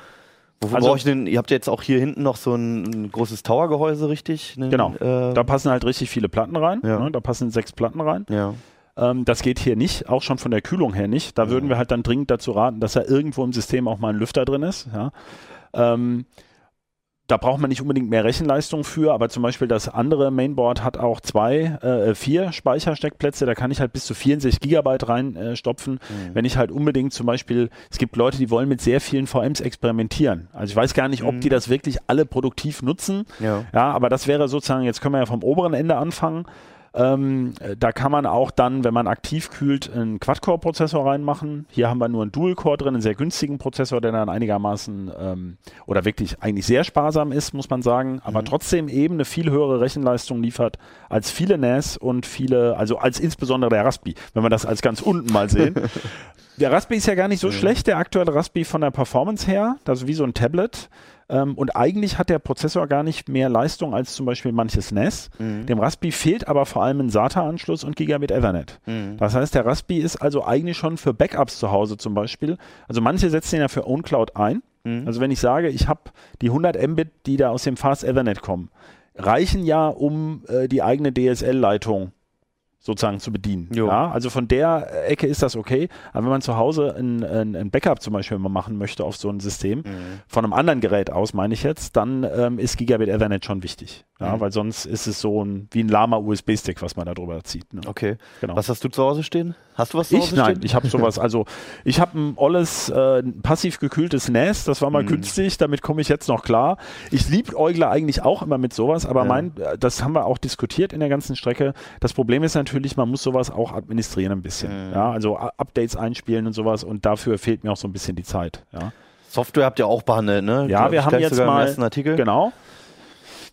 Wofür Also- brauche ich denn? Ihr habt ja jetzt auch hier hinten noch so ein, ein großes Tower-Gehäuse, richtig? Ein, Genau. Äh, Da passen halt richtig viele Platten rein. Ja. Ne? Da passen sechs Platten rein. ja. Ähm, das geht hier nicht, auch schon von der Kühlung her nicht. Da würden wir halt dann dringend dazu raten, dass da irgendwo im System auch mal ein Lüfter drin ist. Ja. Ähm, da braucht man nicht unbedingt mehr Rechenleistung für, aber zum Beispiel das andere Mainboard hat auch zwei, äh, vier Speichersteckplätze. Da kann ich halt bis zu 64 Gigabyte reinstopfen. Äh, stopfen. Wenn ich halt unbedingt zum Beispiel, es gibt Leute, die wollen mit sehr vielen VMs experimentieren. Also ich weiß gar nicht, ob die das wirklich alle produktiv nutzen. Ja. Ja, aber das wäre sozusagen, jetzt können wir ja vom oberen Ende anfangen. Ähm, äh, da kann man auch dann, wenn man aktiv kühlt, einen Quad-Core-Prozessor reinmachen. Hier haben wir nur einen Dual-Core drin, einen sehr günstigen Prozessor, der dann einigermaßen ähm, oder wirklich eigentlich sehr sparsam ist, muss man sagen, aber trotzdem eben eine viel höhere Rechenleistung liefert als viele NAS und viele, also als insbesondere der Raspi, wenn wir das als ganz unten mal sehen. Der Raspi ist ja gar nicht so schlecht, der aktuelle Raspi von der Performance her, das ist wie so ein Tablet. Ähm, und eigentlich hat der Prozessor gar nicht mehr Leistung als zum Beispiel manches NAS. Dem Raspi fehlt aber vor allem ein SATA-Anschluss und Gigabit Ethernet. Das heißt, der Raspi ist also eigentlich schon für Backups zu Hause zum Beispiel. Also manche setzen ihn ja für OwnCloud ein. Also wenn ich sage, ich habe die 100 Mbit, die da aus dem Fast Ethernet kommen, reichen ja, um äh, die eigene DSL-Leitung sozusagen zu bedienen. Jo. Ja, also von der Ecke ist das okay. Aber wenn man zu Hause ein, ein, ein Backup zum Beispiel mal machen möchte auf so ein System, von einem anderen Gerät aus, meine ich jetzt, dann ähm, ist Gigabit Ethernet schon wichtig. Ja, weil sonst ist es so ein, wie ein Lama USB-Stick, was man da drüber zieht. Ne? Okay. Genau. Was hast du zu Hause stehen? Hast du was zu Ich Hause nein, stehen? ich habe sowas. Also ich habe ein olles äh, passiv gekühltes NAS. Das war mal Mhm. günstig. Damit komme ich jetzt noch klar. Ich liebäugle eigentlich auch immer mit sowas, aber Ja. mein, äh, das haben wir auch diskutiert in der ganzen Strecke. Das Problem ist natürlich, man muss sowas auch administrieren ein bisschen. Mhm. Ja, also Updates einspielen und sowas. Und dafür fehlt mir auch so ein bisschen die Zeit. Ja, Software habt ihr auch behandelt, ne? ja Glaub wir haben jetzt mal ersten Artikel. genau.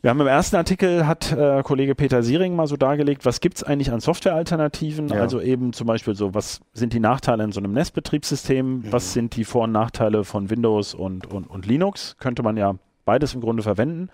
Wir haben im ersten Artikel hat äh, Kollege Peter Siering mal so dargelegt, was gibt es eigentlich an Softwarealternativen? Ja. Also eben zum Beispiel so, was sind die Nachteile in so einem NES-Betriebssystem? Was sind die Vor- und Nachteile von Windows und, und, und Linux? Könnte man ja beides im Grunde verwenden.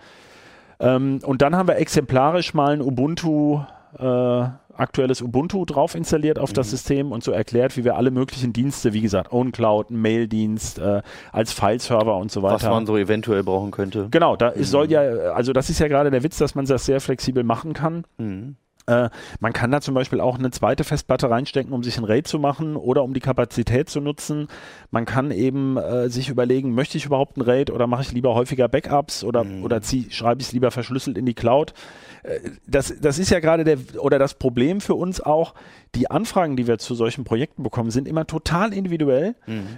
Ähm, und dann haben wir exemplarisch mal ein Ubuntu, äh, aktuelles Ubuntu drauf installiert auf das System und so erklärt, wie wir alle möglichen Dienste, wie gesagt, OwnCloud, Maildienst, äh, als Fileserver und so weiter. Was man so eventuell brauchen könnte. Genau, da ist- soll ja, also das ist ja gerade der Witz, dass man das sehr flexibel machen kann. Mhm. Äh, man kann da zum Beispiel auch eine zweite Festplatte reinstecken, um sich ein RAID zu machen oder um die Kapazität zu nutzen. Man kann eben äh, sich überlegen, möchte ich überhaupt ein RAID oder mache ich lieber häufiger Backups oder, oder zieh, schreibe ich es lieber verschlüsselt in die Cloud. Äh, das, das ist ja gerade der, oder das Problem für uns auch, die Anfragen, die wir zu solchen Projekten bekommen, sind immer total individuell.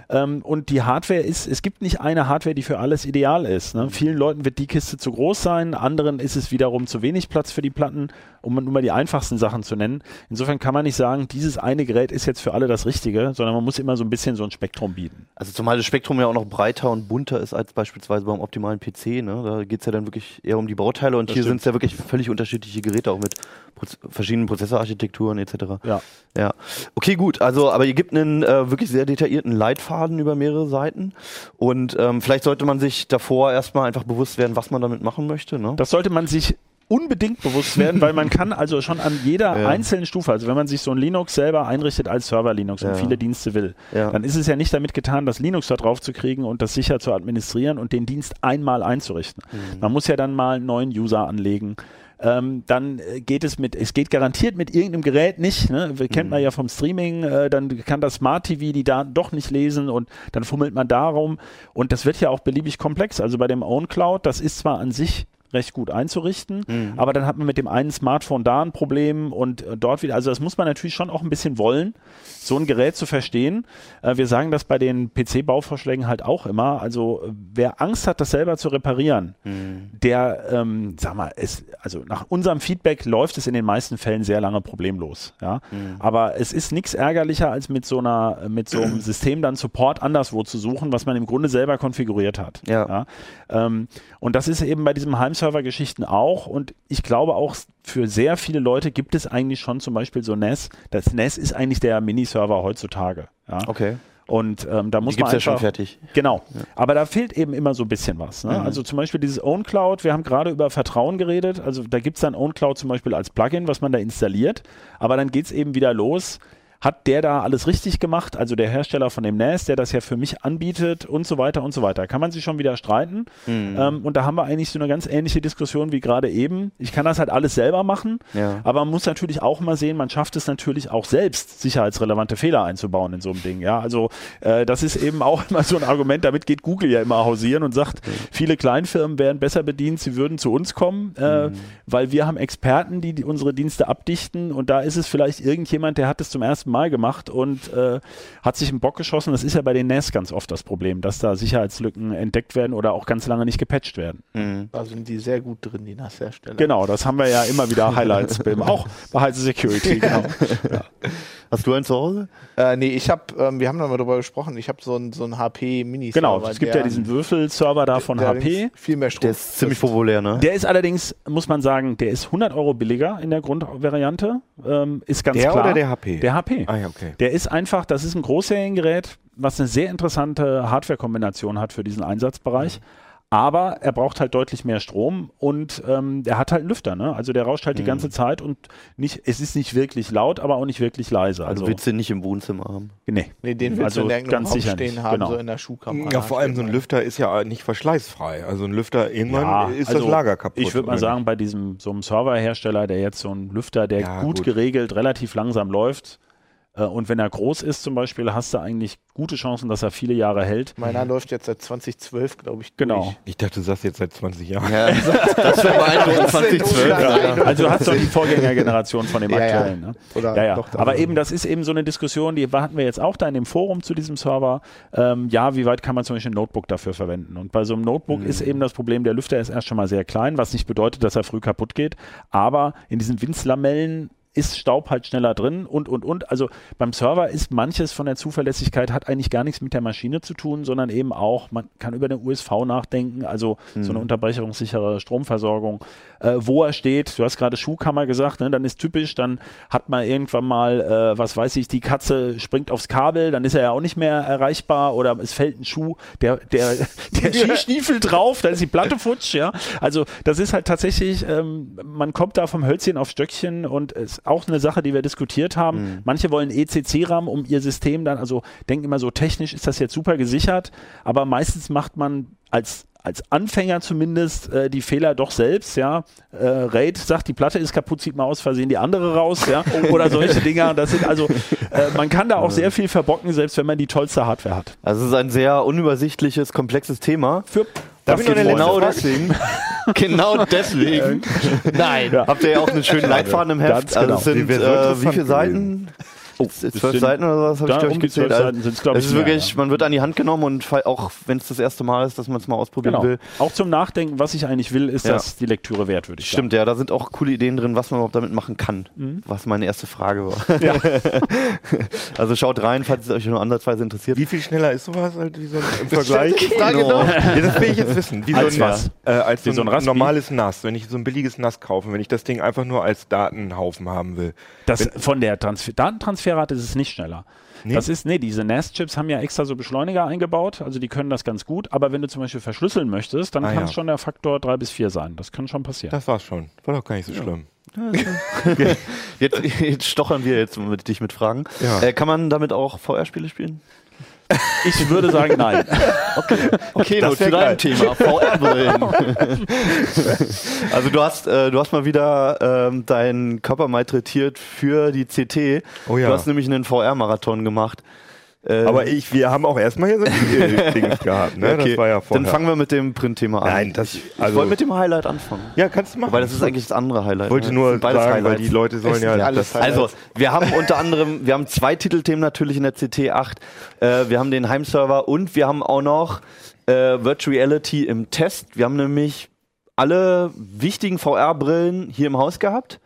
Ähm, und die Hardware ist, es gibt nicht eine Hardware, die für alles ideal ist. Ne? Vielen Leuten wird die Kiste zu groß sein, anderen ist es wiederum zu wenig Platz für die Platten, um nur mal die einfachsten Sachen zu nennen. Insofern kann man nicht sagen, dieses eine Gerät ist jetzt für alle das Richtige, sondern man muss immer so ein bisschen so ein Spektrum bieten. Also zumal das Spektrum ja auch noch breiter und bunter ist als beispielsweise beim optimalen PC. Ne? Da geht es ja dann wirklich eher um die Bauteile und Das hier sind es ja wirklich völlig unterschiedliche Geräte, auch mit Proz verschiedenen Prozessorarchitekturen etc. Ja. Ja. Okay, gut. Also, aber ihr gibt einen äh, wirklich sehr detaillierten Leitfaden über mehrere Seiten. Und ähm, vielleicht sollte man sich davor erstmal einfach bewusst werden, was man damit machen möchte. Ne? Das sollte man sich unbedingt bewusst werden, weil man kann also schon an jeder Ja. einzelnen Stufe, also wenn man sich so ein Linux selber einrichtet als Server Linux und Ja. viele Dienste will, Ja. dann ist es ja nicht damit getan, das Linux da drauf zu kriegen und das sicher zu administrieren und den Dienst einmal einzurichten. Mhm. Man muss ja dann mal einen neuen User anlegen. Ähm, dann äh, geht es mit, es geht garantiert mit irgendeinem Gerät nicht, ne? Wir kennt Mhm. man ja vom Streaming, äh, dann kann das Smart TV die Daten doch nicht lesen und dann fummelt man darum und das wird ja auch beliebig komplex. Also bei dem OwnCloud, das ist zwar an sich recht gut einzurichten, Mhm. aber dann hat man mit dem einen Smartphone da ein Problem und äh, dort wieder, also das muss man natürlich schon auch ein bisschen wollen, so ein Gerät zu verstehen. Äh, wir sagen das bei den PC-Bauvorschlägen halt auch immer, also äh, wer Angst hat, das selber zu reparieren, Mhm. der, ähm, sag mal, es, also nach unserem Feedback läuft es in den meisten Fällen sehr lange problemlos. Ja? Mhm. Aber es ist nichts ärgerlicher, als mit so einer, mit so einem System dann Support anderswo zu suchen, was man im Grunde selber konfiguriert hat. Ja. Ähm, und das ist eben bei diesem Heimserver-Geschichten auch. Und ich glaube auch für sehr viele Leute gibt es eigentlich schon zum Beispiel so NAS. Das NAS ist eigentlich der Miniserver heutzutage. Ja? Okay. Und ähm, da muss Die gibt's man ja schon fertig. Genau. Aber da fehlt eben immer so ein bisschen was. Ne? Also zum Beispiel dieses OwnCloud, wir haben gerade über Vertrauen geredet. Also da gibt es dann OwnCloud zum Beispiel als Plugin, was man da installiert. Aber dann geht es eben wieder los. Hat der da alles richtig gemacht? Also der Hersteller von dem NAS, der das ja für mich anbietet und so weiter und so weiter. Kann man sich schon wieder streiten. Ähm, und da haben wir eigentlich so eine ganz ähnliche Diskussion wie gerade eben. Ich kann das halt alles selber machen, Ja. aber man muss natürlich auch mal sehen, man schafft es natürlich auch selbst, sicherheitsrelevante Fehler einzubauen in so einem Ding. Ja, also äh, das ist eben auch immer so ein Argument, damit geht Google ja immer hausieren und sagt, viele Kleinfirmen wären besser bedient, sie würden zu uns kommen, äh, weil wir haben Experten, die, die unsere Dienste abdichten und da ist es vielleicht irgendjemand, der hat es zum ersten Mal gemacht und äh, hat sich einen Bock geschossen. Das ist ja bei den NAS ganz oft das Problem, dass da Sicherheitslücken entdeckt werden oder auch ganz lange nicht gepatcht werden. Mhm. Da sind die sehr gut drin, die NAS-Hersteller. Genau, das haben wir ja immer wieder Highlights, beim- auch bei Heise Security, genau. Hast du einen zu Hause? Äh, nee, ich habe, ähm, wir haben da mal drüber gesprochen, ich habe so einen so einen HP Mini. Genau, es gibt ja diesen Würfelserver da von HP. Viel mehr Strom. Der ist ziemlich populär, ne? Der ist allerdings, muss man sagen, der ist 100 Euro billiger in der Grundvariante. Ähm, ist ganz Der klar. oder der HP? Der HP. Ah ja, okay. Der ist einfach, das ist ein Großseriengerät, was eine sehr interessante Hardware-Kombination hat für diesen Einsatzbereich. aber er braucht halt deutlich mehr Strom und ähm, der hat halt einen Lüfter, ne? Also der rauscht halt die ganze Zeit und nicht, es ist nicht wirklich laut, aber auch nicht wirklich leise. Also Also, willst du den nicht im Wohnzimmer haben? nee. Nee, den willst Also du in ganz sicher stehen nicht, haben, genau. so in der Schuhkammer. Ja, vor allem so ein Lüfter ist ja nicht verschleißfrei. Also ein Lüfter, irgendwann Ja, ist also das Lager kaputt. Ich würde mal sagen, bei diesem so einem Serverhersteller, der jetzt so einen Lüfter, der Ja, gut, gut. geregelt, relativ langsam läuft, und wenn er groß ist zum Beispiel, hast du eigentlich gute Chancen, dass er viele Jahre hält. Meiner läuft jetzt seit 2012, glaube ich, Genau. durch. Ich dachte, du sagst jetzt seit 20 Jahren. Ja, das wäre beeindruckend 2012. Ja. Also du hast doch die Vorgängergeneration von dem Ja, aktuellen. Ne? Oder ja, ja. doch, Aber also- eben, das ist eben so eine Diskussion, die hatten wir jetzt auch da in dem Forum zu diesem Server. Ähm, ja, wie weit kann man zum Beispiel ein Notebook dafür verwenden? Und bei so einem Notebook ist eben das Problem, der Lüfter ist erst schon mal sehr klein, was nicht bedeutet, dass er früh kaputt geht. Aber in diesen Winzlamellen ist Staub halt schneller drin und, und, und. Also beim Server ist manches von der Zuverlässigkeit hat eigentlich gar nichts mit der Maschine zu tun, sondern eben auch, man kann über den USV nachdenken, also so eine unterbrechungssichere Stromversorgung, äh, wo er steht. Du hast gerade Schuhkammer gesagt, ne? dann ist typisch, dann hat man irgendwann mal, äh, was weiß ich, die Katze springt aufs Kabel, dann ist er ja auch nicht mehr erreichbar oder es fällt ein Schuh, der, der, der Skistiefel drauf, dann ist die Platte futsch, ja. Also das ist halt tatsächlich, ähm, man kommt da vom Hölzchen auf Stöckchen und ist auch eine Sache, die wir diskutiert haben. Manche wollen ECC-RAM, um ihr System dann, also denken immer so, technisch ist das jetzt super gesichert, aber meistens macht man als als Anfänger zumindest äh, die Fehler doch selbst, ja. Äh, Raid sagt, die Platte ist kaputt, zieht mal aus Versehen die andere raus, ja. Oder solche Dinger. Das sind also, äh, man kann da auch sehr viel verbocken, selbst wenn man die tollste Hardware hat. Also es ist ein sehr unübersichtliches, komplexes Thema. Für Darf ich noch eine genau deswegen. genau deswegen. Nein. Habt ihr ja auch einen schönen Leitfaden im Heft. Also genau. es sind äh, wie viele Seiten? Oh, zwölf Seiten oder was habe ich Da glaube ich gezählt. Seiten sind's, glaub es ich, ist mehr, wirklich, ja. man wird an die Hand genommen und fall- auch wenn es das erste Mal ist, dass man es mal ausprobieren Genau. will. Auch zum Nachdenken, was ich eigentlich will, ist Ja. das die Lektüre wert, würde ich Stimmt, ja, da sind auch coole Ideen drin, was man überhaupt damit machen kann. Was meine erste Frage war. Ja. also schaut rein, falls es euch nur ansatzweise interessiert. Wie viel schneller ist sowas halt wie so ein, im Vergleich? Frage Genau. Ja, das will ich jetzt wissen. Wie so Als ein, was? Äh, als Wie so so ein, ein Raspi? normales NAS. Wenn ich so ein billiges NAS kaufe, wenn ich das Ding einfach nur als Datenhaufen haben will. Das, von der Transfer Datentransferrate ist es nicht schneller. Nee? Das ist, nee, diese NAS-Chips haben ja extra so Beschleuniger eingebaut, also die können das ganz gut, aber wenn du zum Beispiel verschlüsseln möchtest, dann Ah, kann es ja. schon der Faktor 3 bis 4 sein. Das kann schon passieren. Das war's schon. War doch gar nicht so schlimm. Jetzt, jetzt stochern wir jetzt mit dich mit Fragen. Ja. Äh, kann man damit auch VR-Spiele spielen? Ich würde sagen, nein. Okay, Das nur wär zu deinem Thema, VR-Brillen. also du hast, äh, du hast mal wieder ähm, deinen Körper malträtiert für die CT. Oh ja. Du hast nämlich einen VR-Marathon gemacht. Äh, Aber ich, wir haben auch erstmal hier so ein Dings gehabt, ne? okay. Das war ja vorher. Dann fangen wir mit dem Printthema an. Nein, das, ich also, wollte mit dem Highlight anfangen. ja, kannst du machen. Weil das ist eigentlich das andere Highlight. ich wollte ne? nur beides sagen, weil Highlights. die Leute sollen ja, ja alles Also, wir haben unter anderem, wir haben zwei Titelthemen natürlich in der CT8. Äh, wir haben den Heimserver und wir haben auch noch äh, Virtual Reality im Test. Wir haben nämlich alle wichtigen VR-Brillen hier im Haus gehabt.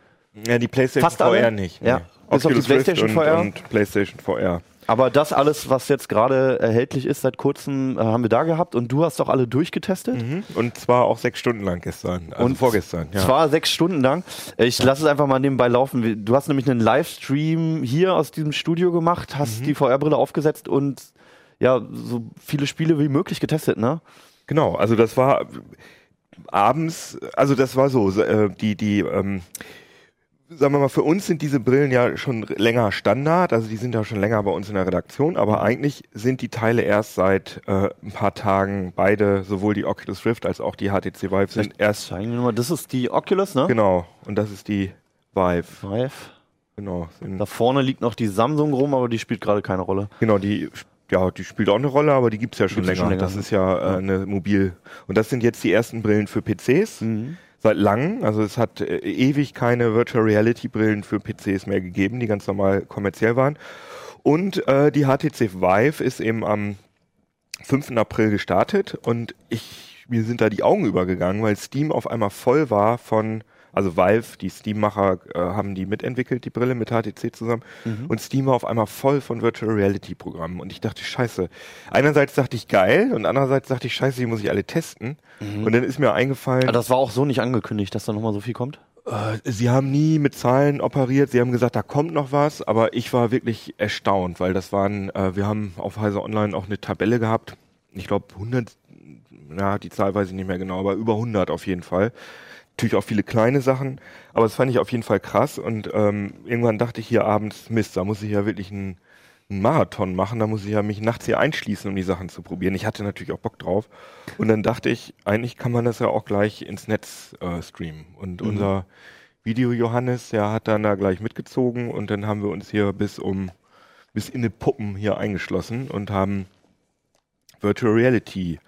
ja, die PlayStation Fast alle? VR nicht. Ja. nee. Bis auf die PlayStation und, VR? und PlayStation VR. Aber das alles, was jetzt gerade erhältlich ist seit kurzem, äh, haben wir da gehabt. Und du hast doch alle durchgetestet. Mhm. Und zwar auch sechs Stunden lang gestern. Also Und vorgestern. Ja. Zwar sechs Stunden lang. Ich lasse es einfach mal nebenbei laufen. Du hast nämlich einen Livestream hier aus diesem Studio gemacht, hast die VR-Brille aufgesetzt und ja, so viele Spiele wie möglich getestet, ne? Genau, also das war abends, also das war so, so, äh, die, die, ähm, sagen wir mal, für uns sind diese Brillen ja schon länger Standard, also die sind ja schon länger bei uns in der Redaktion, aber eigentlich sind die Teile erst seit äh, ein paar Tagen beide, sowohl die Oculus Rift als auch die HTC Vive sind erst, Zeigen wir mal, das ist die Oculus, ne? genau, und das ist die Vive, Vive. genau, Da vorne liegt noch die Samsung rum, aber die spielt gerade keine Rolle. Genau, die, ja, die spielt auch eine Rolle, aber die gibt's ja schon Gibt's länger. schon länger, Das ne? ist ja äh, eine Mobil. Und das sind jetzt die ersten Brillen für PCs. Seit langem. Also es hat äh, ewig keine Virtual Reality Brillen für PCs mehr gegeben, die ganz normal kommerziell waren. Und äh, die HTC Vive ist eben am 5. April gestartet und ich, mir sind da die Augen übergegangen, weil Steam auf einmal voll war von, also Valve, die Steam-Macher äh, haben die mitentwickelt, die Brille mit HTC zusammen. Und Steam war auf einmal voll von Virtual Reality Programmen. Und ich dachte, scheiße. Einerseits dachte ich geil und andererseits dachte ich, scheiße, die muss ich alle testen. Und dann ist mir eingefallen, Aber das war auch so nicht angekündigt, dass da nochmal so viel kommt. äh, sie haben nie mit Zahlen operiert. Sie haben gesagt, da kommt noch was. Aber ich war wirklich erstaunt, weil das waren, äh, wir haben auf Heise Online auch eine Tabelle gehabt. Ich glaube, na, die Zahl weiß ich nicht mehr genau, aber über 100 auf jeden Fall. Natürlich auch viele kleine Sachen, aber das fand ich auf jeden Fall krass und ähm, irgendwann dachte ich hier abends, Mist, da muss ich ja wirklich einen, einen Marathon machen, da muss ich ja mich nachts hier einschließen, um die Sachen zu probieren. Ich hatte natürlich auch Bock drauf und dann dachte ich, eigentlich kann man das ja auch gleich ins Netz äh, streamen und unser Video Johannes, der hat dann da gleich mitgezogen und dann haben wir uns hier bis um bis in die Puppen hier eingeschlossen und haben Virtual Reality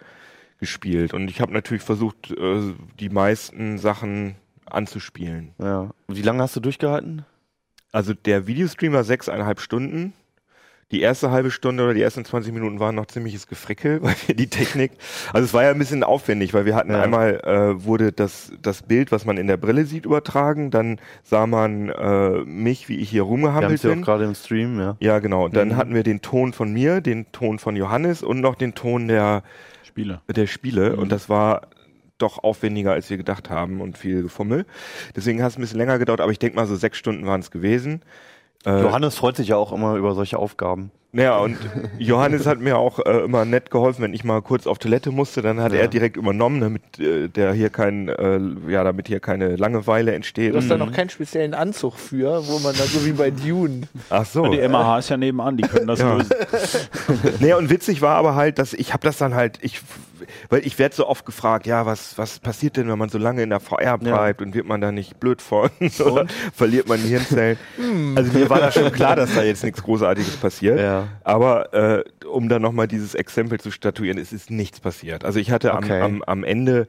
gespielt. Und ich habe natürlich versucht, äh, die meisten Sachen anzuspielen. Ja. Wie lange hast du durchgehalten? Also der Videostreamer sechseinhalb Stunden. Die erste halbe Stunde oder die ersten 20 Minuten waren noch ziemliches Gefrickel, weil wir die Technik, also es war ja ein bisschen aufwendig, weil wir hatten Ja. einmal, äh, wurde das, das Bild, was man in der Brille sieht, übertragen, dann sah man äh, mich, wie ich hier Wir rumgehampelt ja auch bin. gerade im Stream, ja. Ja, genau. Dann Mhm. hatten wir den Ton von mir, den Ton von Johannes und noch den Ton der, Spiele. der Spiele. Mhm. Und das war doch aufwendiger, als wir gedacht haben und viel Gefummel. Deswegen hat es ein bisschen länger gedauert, aber ich denke mal, so sechs Stunden waren es gewesen. Äh, Johannes freut sich ja auch immer über solche Aufgaben. Naja, und Johannes hat mir auch äh, immer nett geholfen, wenn ich mal kurz auf Toilette musste, dann hat Ja. er direkt übernommen, damit äh, der hier kein, äh, ja, damit hier keine Langeweile entsteht. Du hast da noch keinen speziellen Anzug für, wo man da so wie bei Dune. Ach so. Die MAH ist ja nebenan, die können das Ja. lösen. Nee, und witzig war aber halt, dass ich habe das dann halt, ich, weil ich werde so oft gefragt, ja, was, was passiert denn, wenn man so lange in der VR bleibt und wird man da nicht blöd von oder verliert man Hirnzellen? also mir war da schon klar, dass da jetzt nichts Großartiges passiert. Ja. Aber äh, um dann nochmal dieses Exempel zu statuieren, es ist nichts passiert. Also ich hatte am, Okay. am, am Ende,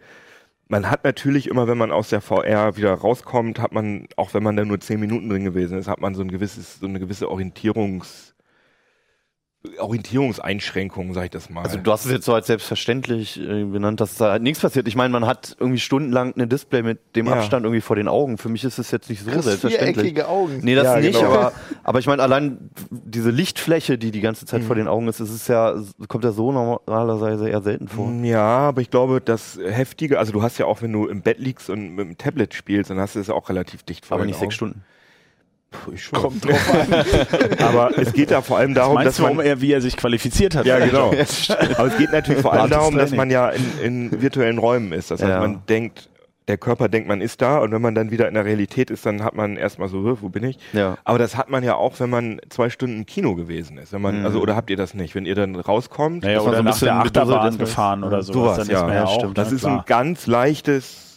man hat natürlich immer, wenn man aus der VR wieder rauskommt, hat man, auch wenn man da nur zehn Minuten drin gewesen ist, hat man so ein gewisses, so eine gewisse Orientierungs Orientierungseinschränkung, sag ich das mal. Also du hast es jetzt so als selbstverständlich äh, benannt, dass da halt nichts passiert. Ich meine, man hat irgendwie stundenlang eine Display mit dem Ja. Abstand irgendwie vor den Augen. Für mich ist es jetzt nicht so Kriegst selbstverständlich. viereckige Augen. Nee, das Ja, nicht, genau. aber, aber ich meine, allein diese Lichtfläche, die die ganze Zeit vor den Augen ist, das ist ja, kommt ja so normalerweise eher selten vor. Ja, aber ich glaube, das Heftige, also du hast ja auch, wenn du im Bett liegst und mit dem Tablet spielst, dann hast du es ja auch relativ dicht vor Aber den nicht sechs. Stunden. Puh, ich schon. Kommt drauf an. aber es geht da vor allem darum, dass du, warum man... er, wie er sich qualifiziert hat? Ja, genau. aber es geht natürlich vor allem darum, dass man ja in, in virtuellen Räumen ist. Das heißt, Ja. man denkt, der Körper denkt, man ist da und wenn man dann wieder in der Realität ist, dann hat man erstmal so, "Hä, wo bin ich? Ja. Aber das hat man ja auch, wenn man zwei Stunden im Kino gewesen ist. Wenn man, also, oder habt ihr das nicht? Wenn ihr dann rauskommt, Naja, man oder so ein nach bisschen der Achterbahn ist. gefahren oder sowas. Sowas, dann ja. ist man ja, Ja, auch, stimmt. das ist ein ganz leichtes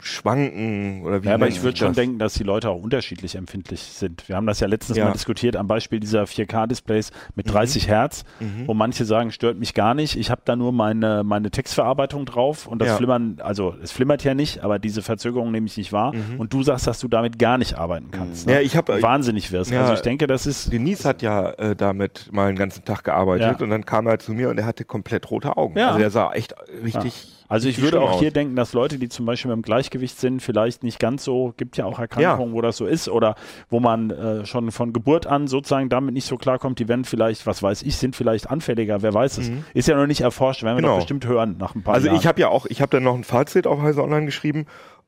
Schwanken oder wie Ja, aber ich würde schon denken, dass die Leute auch unterschiedlich empfindlich sind. Wir haben das ja letztens Ja. mal diskutiert am Beispiel dieser 4K-Displays mit 30 Hertz, wo manche sagen, stört mich gar nicht. Ich habe da nur meine, meine Textverarbeitung drauf und das Ja. Flimmern, also es flimmert ja nicht, aber diese Verzögerung nehme ich nicht wahr. Und du sagst, dass du damit gar nicht arbeiten kannst. Ne? Ja, ich habe Wahnsinnig wirst. Ja. Also ich denke, das ist. Denise hat ja äh, damit mal einen ganzen Tag gearbeitet und dann kam er zu mir und er hatte komplett rote Augen. Ja. Also er sah echt richtig. Also ich würde auch aus. hier denken, dass Leute, die zum Beispiel beim Gleichgewicht sind, vielleicht nicht ganz so, gibt ja auch Erkrankungen, wo das so ist oder wo man äh, schon von Geburt an sozusagen damit nicht so klarkommt, die werden vielleicht, was weiß ich, sind vielleicht anfälliger, wer weiß es. Ist ja noch nicht erforscht, werden wir Genau. doch bestimmt hören nach ein paar Also Jahren. ich habe ja auch, ich habe dann noch ein Fazit auf Heise Online geschrieben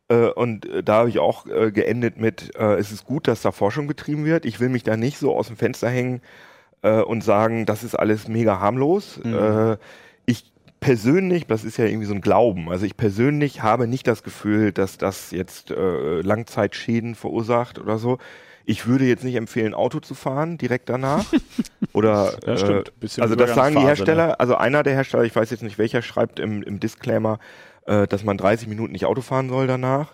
äh, und äh, da habe ich auch äh, geendet mit, es ist gut, dass da Forschung betrieben wird. Ich will mich da nicht so aus dem Fenster hängen und sagen, das ist alles mega harmlos. Ich persönlich, das ist ja irgendwie so ein Glauben, also ich persönlich habe nicht das Gefühl, dass das jetzt äh, Langzeitschäden verursacht oder so. Ich würde jetzt nicht empfehlen, Auto zu fahren direkt danach. Oder Ja, stimmt. äh, Bisschen also das sagen die Hersteller, also einer der Hersteller, ich weiß jetzt nicht welcher, schreibt im, im Disclaimer, äh, dass man 30 Minuten nicht Auto fahren soll danach.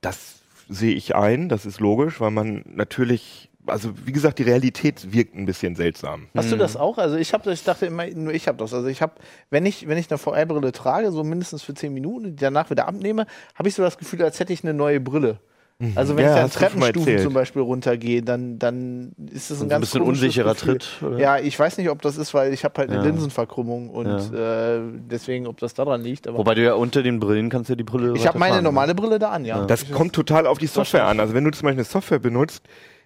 Das sehe ich ein, das ist logisch, weil man natürlich, also wie gesagt, die Realität wirkt ein bisschen seltsam. Hast du das auch? Also ich habe ich dachte immer, nur ich habe das. Also ich habe, wenn ich, wenn ich eine VR-Brille trage, so mindestens für 10 Minuten, die danach wieder abnehme, habe ich so das Gefühl, als hätte ich eine neue Brille. Also wenn Ja, ich dann Treppenstufen zum Beispiel runtergehe, dann, dann ist es ein So ein ganz bisschen komisches unsicherer Gefühl. Tritt, oder? Ja, ich weiß nicht, ob das ist, weil ich habe halt eine Ja. Linsenverkrümmung und äh, deswegen, ob das daran liegt. Aber Wobei du ja unter den Brillen kannst ja die Brille. ich habe meine fahren, ne? normale Brille da an, ja. Das kommt total auf die Software an. Also wenn du zum Beispiel eine Software benutzt,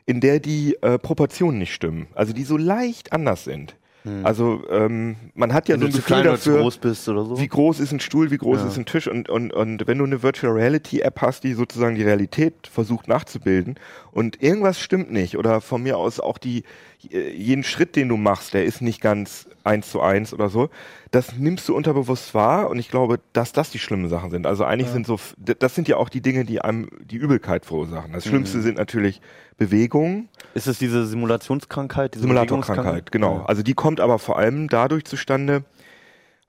in der die äh, Proportionen nicht stimmen, also die so leicht anders sind, Also ähm, man hat ja Wenn so ein zu Gefühl dafür, groß bist oder so. wie groß ist ein Stuhl, wie groß Ja. ist ein Tisch und, und, und wenn du eine Virtual Reality App hast, die sozusagen die Realität versucht nachzubilden und irgendwas stimmt nicht oder von mir aus auch die äh, jeden Schritt, den du machst, der ist nicht ganz eins zu eins oder so, das nimmst du unterbewusst wahr und ich glaube, dass das die schlimmen Sachen sind. Also eigentlich sind so, das sind ja auch die Dinge, die einem die Übelkeit verursachen. Das Mhm. Schlimmste sind natürlich Bewegungen, Ist es diese Simulationskrankheit? Diese Simulatorkrankheit, genau. Also die kommt aber vor allem dadurch zustande,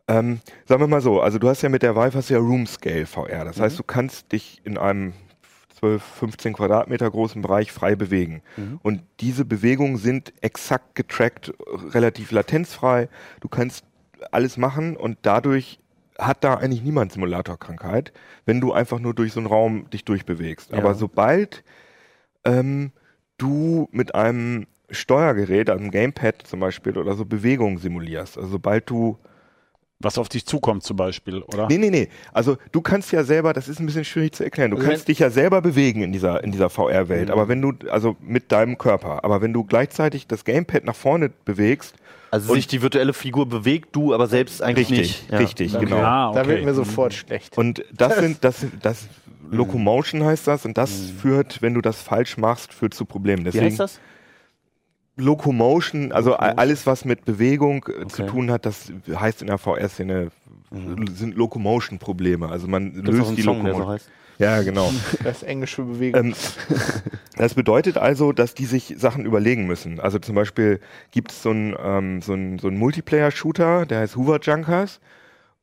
ähm, sagen wir mal so, also du hast ja mit der Vive hast ja Room Scale VR. Das heißt, du kannst dich in einem 12, 15 Quadratmeter großen Bereich frei bewegen. Und diese Bewegungen sind exakt getrackt, relativ latenzfrei. Du kannst alles machen und dadurch hat da eigentlich niemand Simulatorkrankheit, wenn du einfach nur durch so einen Raum dich durchbewegst. Ja. Aber sobald ähm, du mit einem Steuergerät, einem Gamepad zum Beispiel oder so Bewegungen simulierst. Also sobald du Was auf dich zukommt zum Beispiel, oder? Nee, nee, nee. Also du kannst ja selber, das ist ein bisschen schwierig zu erklären. Du Also kannst dich ja selber bewegen in dieser, in dieser VR-Welt, aber wenn du, also mit deinem Körper, aber wenn du gleichzeitig das Gamepad nach vorne bewegst, Also Und- sich die virtuelle Figur bewegt, du aber selbst eigentlich richtig, nicht. Ja. richtig, Okay. genau. Ah, Da okay. wird mir sofort schlecht. Und das sind, das sind, das Locomotion heißt das und das führt, wenn du das falsch machst, führt zu Problemen. Wie Deswegen heißt das? Locomotion, also a- alles, was mit Bewegung äh, zu Okay. tun hat, das heißt in der VR-Szene sind Locomotion-Probleme. Also man auch löst die Song, so Locomotion. heißt? Ja, genau. Das englische Bewegung. ähm, das bedeutet also, dass die sich Sachen überlegen müssen. Also zum Beispiel gibt es so einen ähm, so ein, so ein Multiplayer-Shooter, der heißt Hoover Junkers.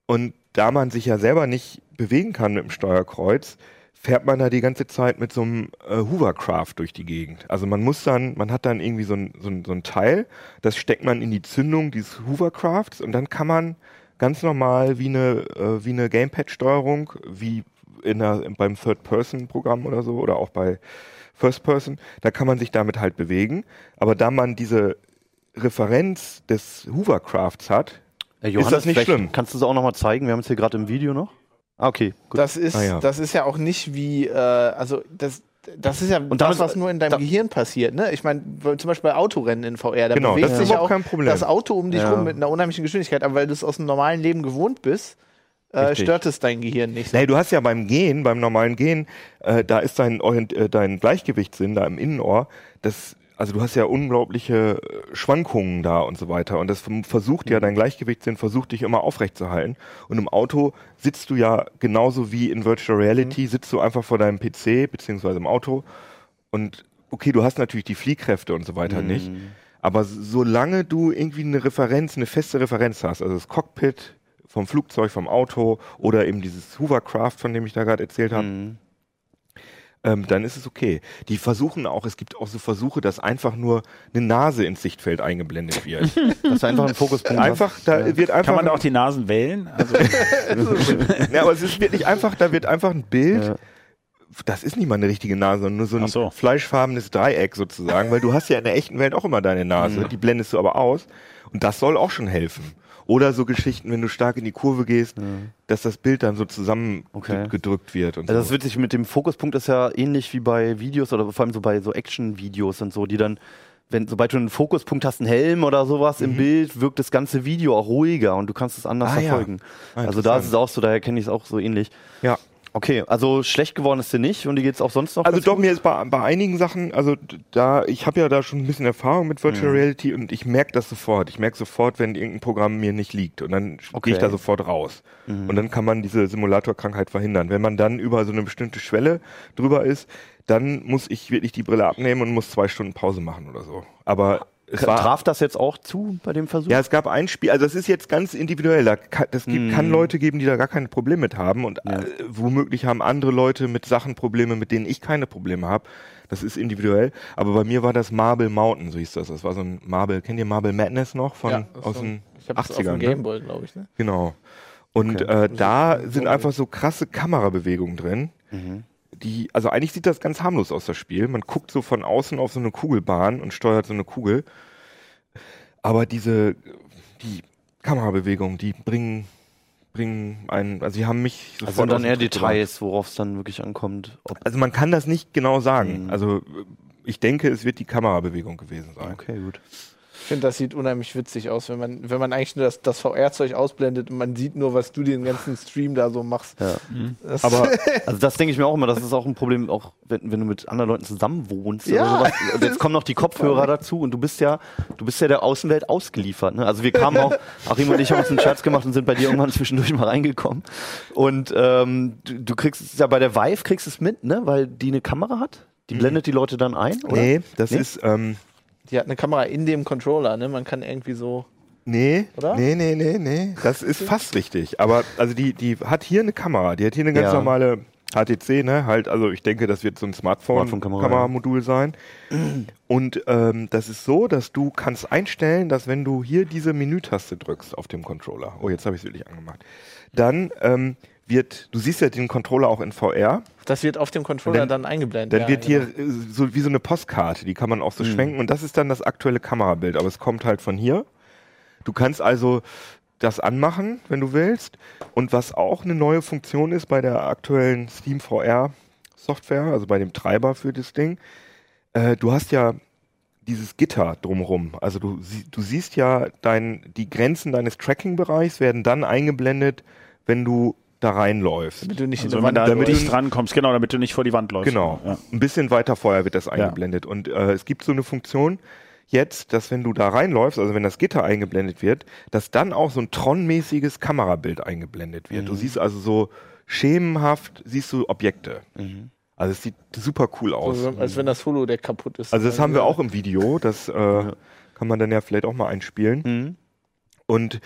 Und da man sich ja selber nicht bewegen kann mit dem Steuerkreuz, fährt man da die ganze Zeit mit so einem äh, Hoovercraft durch die Gegend. Also man muss dann, man hat dann irgendwie so ein, so, ein, so ein Teil, das steckt man in die Zündung dieses Hoovercrafts und dann kann man ganz normal wie eine, äh, wie eine Gamepad-Steuerung, wie in der, beim Third-Person-Programm oder so oder auch bei First-Person, da kann man sich damit halt bewegen. Aber da man diese Referenz des Hoovercrafts hat, Äh, Ist das nicht schlimm? Kannst du es auch nochmal zeigen? Wir haben es hier gerade im Video noch. Okay, gut. Das ist, Ah, ja. das ist ja auch nicht wie, äh, also das, das ist ja Und das, damit- was nur in deinem da- Gehirn passiert. Ne? Ich meine, zum Beispiel bei Autorennen in VR, da Genau, bewegt das ist sich auch kein Problem. das Auto um dich Ja. rum mit einer unheimlichen Geschwindigkeit, aber weil du es aus dem normalen Leben gewohnt bist, äh, stört es dein Gehirn nicht. Nee, du hast ja beim Gehen, beim normalen Gehen, äh, da ist dein, Orient äh, dein Gleichgewichtssinn da im Innenohr, das, also du hast ja unglaubliche äh, Schwankungen da und so weiter. Und das versucht ja, dein Gleichgewichtssinn versucht dich immer aufrechtzuerhalten. Und im Auto sitzt du ja genauso wie in Virtual Reality, sitzt du einfach vor deinem PC, beziehungsweise im Auto. Und okay, du hast natürlich die Fliehkräfte und so weiter nicht. Aber solange du irgendwie eine Referenz, eine feste Referenz hast, also das Cockpit vom Flugzeug, vom Auto oder eben dieses Hovercraft, von dem ich da gerade erzählt habe, Mhm. Ähm, dann ist es okay. Die versuchen auch, es gibt auch so Versuche, dass einfach nur eine Nase ins Sichtfeld eingeblendet wird. Das ist einfach ein Fokuspunkt. einfach, da wird einfach. Kann man da auch die Nasen wählen? Also, ja, aber es ist wirklich einfach, da wird einfach ein Bild. Ja. Das ist nicht mal eine richtige Nase, sondern nur so ein so. fleischfarbenes Dreieck sozusagen, weil du hast ja in der echten Welt auch immer deine Nase, Mhm. die blendest du aber aus und das soll auch schon helfen. Oder so Geschichten, wenn du stark in die Kurve gehst, dass das Bild dann so zusammengedrückt Okay. wird und Also das so. ist witzig, mit dem Fokuspunkt ist ja ähnlich wie bei Videos oder vor allem so bei so Action-Videos und so, die dann, wenn, sobald du einen Fokuspunkt hast, einen Helm oder sowas im Bild, wirkt das ganze Video auch ruhiger und du kannst es anders Mhm. Ah, ja. verfolgen. Ah, also da ist es auch so, daher kenne ich es auch so ähnlich. Ja. Okay, also schlecht geworden ist dir nicht und die geht es auch sonst noch? Also doch, gut? mir ist bei, bei einigen Sachen, also da, ich habe ja da schon ein bisschen Erfahrung mit Virtual Mhm. Reality und ich merke das sofort. Ich merke sofort, wenn irgendein Programm mir nicht liegt und dann Okay. Mhm. gehe ich da sofort raus. Und dann kann man diese Simulatorkrankheit verhindern. Wenn man dann über so eine bestimmte Schwelle drüber ist, dann muss ich wirklich die Brille abnehmen und muss zwei Stunden Pause machen oder so. Aber war Traf das jetzt auch zu bei dem Versuch? ja, es gab ein Spiel, also es ist jetzt ganz individuell. Da kann, das gibt, kann Leute geben, die da gar kein Problem mit haben und äh, womöglich haben andere Leute mit Sachen Probleme, mit denen ich keine Probleme habe. Das ist individuell. Aber bei mir war das Marble Mountain, so hieß das. Das war so ein Marble, kennt ihr Marble Madness noch von Ja, das aus so den ich hab's auf 80ern? dem Ne? Gameboy, glaube ich. Ne? Genau. Und Okay. äh, da sind einfach so krasse Kamerabewegungen drin. Die, also eigentlich sieht das ganz harmlos aus, das Spiel. Man guckt so von außen auf so eine Kugelbahn und steuert so eine Kugel. Aber diese, die Kamerabewegungen, die bringen, bringen einen, also die haben mich also sofort sind dann eher. Details, worauf es dann wirklich ankommt. Also man kann das nicht genau sagen. Mhm. Also ich denke, es wird die Kamerabewegung gewesen sein. okay, gut. Ich finde, das sieht unheimlich witzig aus, wenn man, wenn man eigentlich nur das, das VR-Zeug ausblendet und man sieht nur, was du den ganzen Stream da so machst. Ja. Das Aber also das denke ich mir auch immer, das ist auch ein Problem, auch wenn, wenn du mit anderen Leuten zusammen wohnst Ja. oder sowas. Jetzt kommen noch die Kopfhörer dazu und du bist ja, du bist ja der Außenwelt ausgeliefert. Ne? Also wir kamen auch, Achim und ich haben uns einen Scherz gemacht und sind bei dir irgendwann zwischendurch mal reingekommen. Und ähm, du, du kriegst es ja bei der Vive kriegst es mit, ne? Weil die eine Kamera hat. Die blendet die Leute dann ein, oder? Nee, das Nee? ist, ähm, Die hat eine Kamera in dem Controller, ne? Man kann irgendwie so. nee, Oder? nee, nee, nee, nee, das ist fast richtig. Aber, also die, die hat hier eine Kamera, die hat hier eine ganz Ja. normale HTC, ne, halt, also ich denke, das wird so ein Smartphone-Kamera, Smartphone-Kameramodul sein. Und ähm, das ist so, dass du kannst einstellen, dass wenn du hier diese Menütaste drückst auf dem Controller, oh, jetzt habe ich es wirklich angemacht, dann ähm, wird, du siehst ja den Controller auch in VR, Das wird auf dem Controller dann, dann- eingeblendet. dann ja, wird genau. hier äh, so wie so eine Postkarte, die kann man auch so schwenken und das ist dann das aktuelle Kamerabild, aber es kommt halt von hier. Du kannst also das anmachen, wenn du willst. Und was auch eine neue Funktion ist bei der aktuellen Steam VR Software, also bei dem Treiber für das Ding, äh, du hast ja dieses Gitter drumherum. Also du, du siehst ja dein, die Grenzen deines Tracking-Bereichs werden dann eingeblendet, wenn du da reinläufst. Damit du nicht Also du da Wand damit nicht du- drankommst, genau, damit du nicht vor die Wand läufst. Genau. Ja. Ein bisschen weiter vorher wird das eingeblendet. Und äh, es gibt so eine Funktion jetzt, dass wenn du da reinläufst, also wenn das Gitter eingeblendet wird, dass dann auch so ein Tron-mäßiges Kamerabild eingeblendet wird. Du siehst also so schemenhaft, siehst du Objekte. Also es sieht super cool aus. so, als wenn das Holodeck kaputt ist. Also das haben wir auch im Video, das äh, kann man dann ja vielleicht auch mal einspielen. Mhm. Und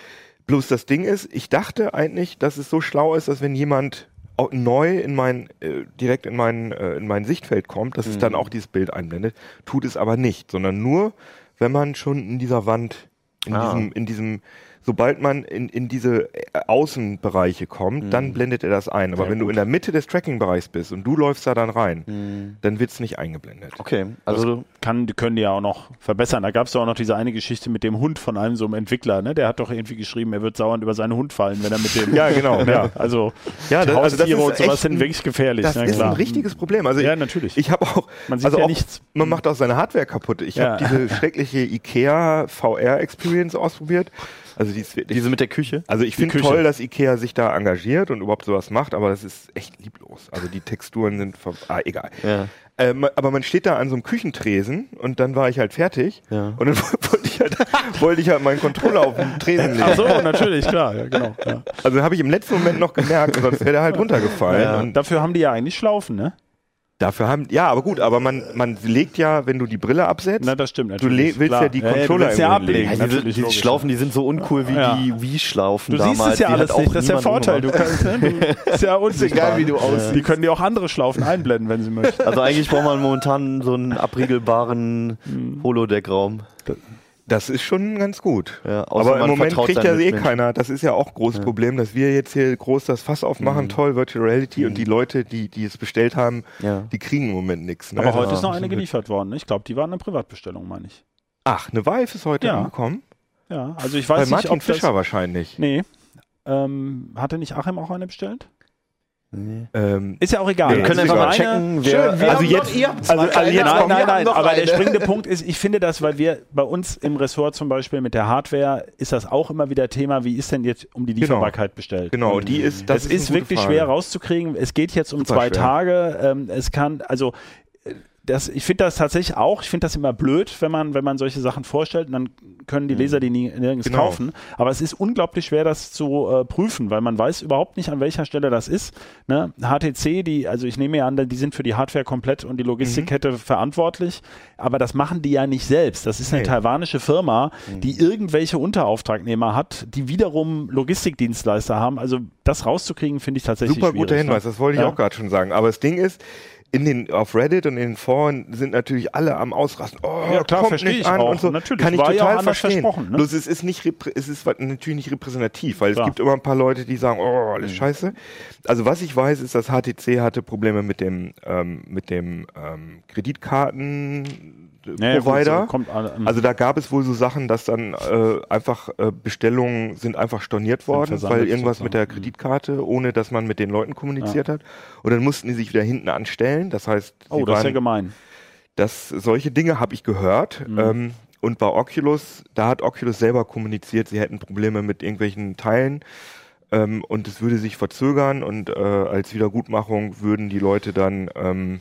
bloß das Ding ist, ich dachte eigentlich, dass es so schlau ist, dass wenn jemand neu in mein äh, direkt in mein äh, in mein Sichtfeld kommt, dass es dann auch dieses Bild einblendet. Tut es aber nicht, sondern nur, wenn man schon in dieser Wand in Ah. diesem in diesem sobald man in, in diese äh, Außenbereiche kommt, dann blendet er das ein. Aber Ja, wenn du gut. in der Mitte des Tracking-Bereichs bist und du läufst da dann rein, dann wird es nicht eingeblendet. Okay, also Kann, können die ja auch noch verbessern. Da gab es doch auch noch diese eine Geschichte mit dem Hund von einem so einem Entwickler, ne? Der hat doch irgendwie geschrieben, er wird sauernd über seinen Hund fallen, wenn er mit dem. Ja, genau, Ne? ja. Also, Ja, das- also das ist und sowas sind wirklich gefährlich. Das ja, ist klar. ein richtiges Problem. Also Ja, ich, natürlich. Ich habe auch, Man sieht also ja auch, nichts. man macht auch seine Hardware kaputt. Ich Ja. habe diese schreckliche IKEA VR Experience ausprobiert. Also die ist wirklich, diese mit der Küche. also ich finde toll, dass IKEA sich da engagiert und überhaupt sowas macht, aber das ist echt lieblos. Also die Texturen sind, ver ah, egal. Ja. Ähm, aber man steht da an so einem Küchentresen und dann war ich halt fertig Ja. und dann wollte ich halt, wollte ich halt meinen Controller auf den Tresen legen. Ach so, natürlich, klar, ja, genau. Ja. Also habe ich im letzten Moment noch gemerkt, sonst wäre der halt runtergefallen. Ja. Und Dafür haben die ja eigentlich Schlaufen, ne? Dafür haben, ja, aber gut, aber man, man legt ja, wenn du die Brille absetzt, Na, das stimmt du natürlich. willst klar. ja die du Controller willst ja hinlegen. ablegen. Ja, diese, diese. Schlaufen, die sind so uncool wie Ja. die Wii-Schlaufen Du damals. siehst es ja die alles nicht, das ist der Vorteil. Du kannst, ne? du, ist ja unsichtbar. egal, wie du aussiehst. Die können dir auch andere Schlaufen einblenden, wenn sie möchten. Also eigentlich braucht man momentan so einen abriegelbaren Holodeck-Raum. Das ist schon ganz gut. Ja, aber im Moment kriegt ja eh keiner. Das ist ja auch ein großes Problem, dass wir jetzt hier groß das Fass aufmachen, Mhm. toll, Virtual Reality und die Leute, die, die es bestellt haben, Ja. die kriegen im Moment nichts. Ne? Aber heute Das ist noch eine geliefert worden. Ich glaube, die war eine Privatbestellung, meine ich. Ach, eine Vive ist heute Ja. angekommen? Ja, also ich Bei weiß nicht, Martin ob Fischer das... wahrscheinlich. Nee. Ähm, hatte nicht Achim auch eine bestellt? Ähm, Ist ja auch egal. Wir können ist einfach mal checken, wer. Schön, wir also haben jetzt- noch, ihr also- also jetzt Nein, nein, noch aber der eine. springende Punkt ist, ich finde das, weil wir bei uns im Ressort zum Beispiel mit der Hardware ist das auch immer wieder Thema, wie ist denn jetzt um die Lieferbarkeit bestellt? genau, und die ist, das Das ist, ist, wirklich Frage. schwer rauszukriegen. Es geht jetzt um Super zwei schwer. Tage. Ähm, es kann, also das, ich finde das tatsächlich auch, ich finde das immer blöd, wenn man, wenn man solche Sachen vorstellt und dann können die Leser die nie, nirgends Genau. kaufen. Aber es ist unglaublich schwer, das zu äh, prüfen, weil man weiß überhaupt nicht, an welcher Stelle das ist. Ne? HTC, die, also ich nehme ja an, die sind für die Hardware komplett und die Logistikkette verantwortlich, aber das machen die ja nicht selbst. Das ist eine Nee. taiwanische Firma, die irgendwelche Unterauftragnehmer hat, die wiederum Logistikdienstleister haben. Also das rauszukriegen, finde ich tatsächlich Super guter schwierig, Hinweis, ne? das wollte ich Ja. auch gerade schon sagen. Aber das Ding ist, in den, auf Reddit und in den Foren sind natürlich alle am Ausrasten. Oh, Ja, klar, kommt verstehe nicht ich an auch. und so. Natürlich, Kann ich ja total anders verstehen. versprochen, ne? Bloß es ist nicht, es ist natürlich nicht repräsentativ, weil Klar. es gibt immer ein paar Leute, die sagen, oh, Mhm. alles scheiße. Also was ich weiß, ist, dass HTC hatte Probleme mit dem, ähm, mit dem ähm, Kreditkarten Ja, ja, gut, Provider. so alle- Also da gab es wohl so Sachen, dass dann äh, einfach äh, Bestellungen sind einfach storniert worden, weil irgendwas mit der sozusagen. Kreditkarte, ohne dass man mit den Leuten kommuniziert hat. Und dann mussten die sich wieder hinten anstellen. Das heißt, Oh, das ist ja waren, gemein. das, solche Dinge habe ich gehört. Mhm. Ähm, und bei Oculus, da hat Oculus selber kommuniziert, sie hätten Probleme mit irgendwelchen Teilen ähm, und es würde sich verzögern und äh, als Wiedergutmachung würden die Leute dann ähm,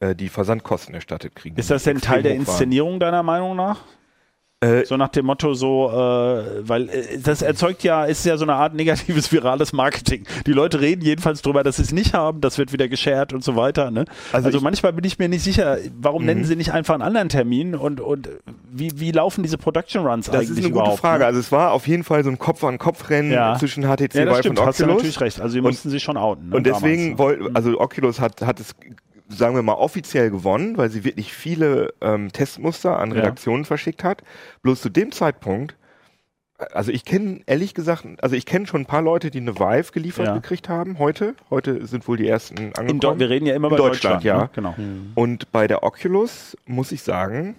äh, die Versandkosten erstattet kriegen. Ist das denn Teil der. Inszenierung deiner Meinung nach? Äh, So nach dem Motto so, äh, weil äh, das erzeugt ja, ist ja so eine Art negatives virales Marketing. Die Leute reden jedenfalls drüber, dass sie es nicht haben, das wird wieder geshared und so weiter. Ne? Also, Also manchmal bin ich mir nicht sicher, warum Mhm. nennen sie nicht einfach einen anderen Termin und, und wie, wie laufen diese Production Runs das eigentlich ist eine gute? Frage. Ne? Also es war auf jeden Fall so ein Kopf-an-Kopf-Rennen Ja. zwischen HTC Ja, das Vive stimmt, und hast du Oculus. natürlich recht. Also sie mussten sich schon outen. Ne, Und deswegen ne? wollte, also Oculus hat, hat es, sagen wir mal, offiziell gewonnen, weil sie wirklich viele ähm, Testmuster an Ja. Redaktionen verschickt hat. Bloß zu dem Zeitpunkt, also ich kenne ehrlich gesagt, also ich kenne schon ein paar Leute, die eine Vive geliefert Ja. gekriegt haben heute. Heute sind wohl die ersten angekommen. wir reden ja immer über Deutschland, Deutschland. ja. Ne? Genau. Und bei der Oculus muss ich sagen,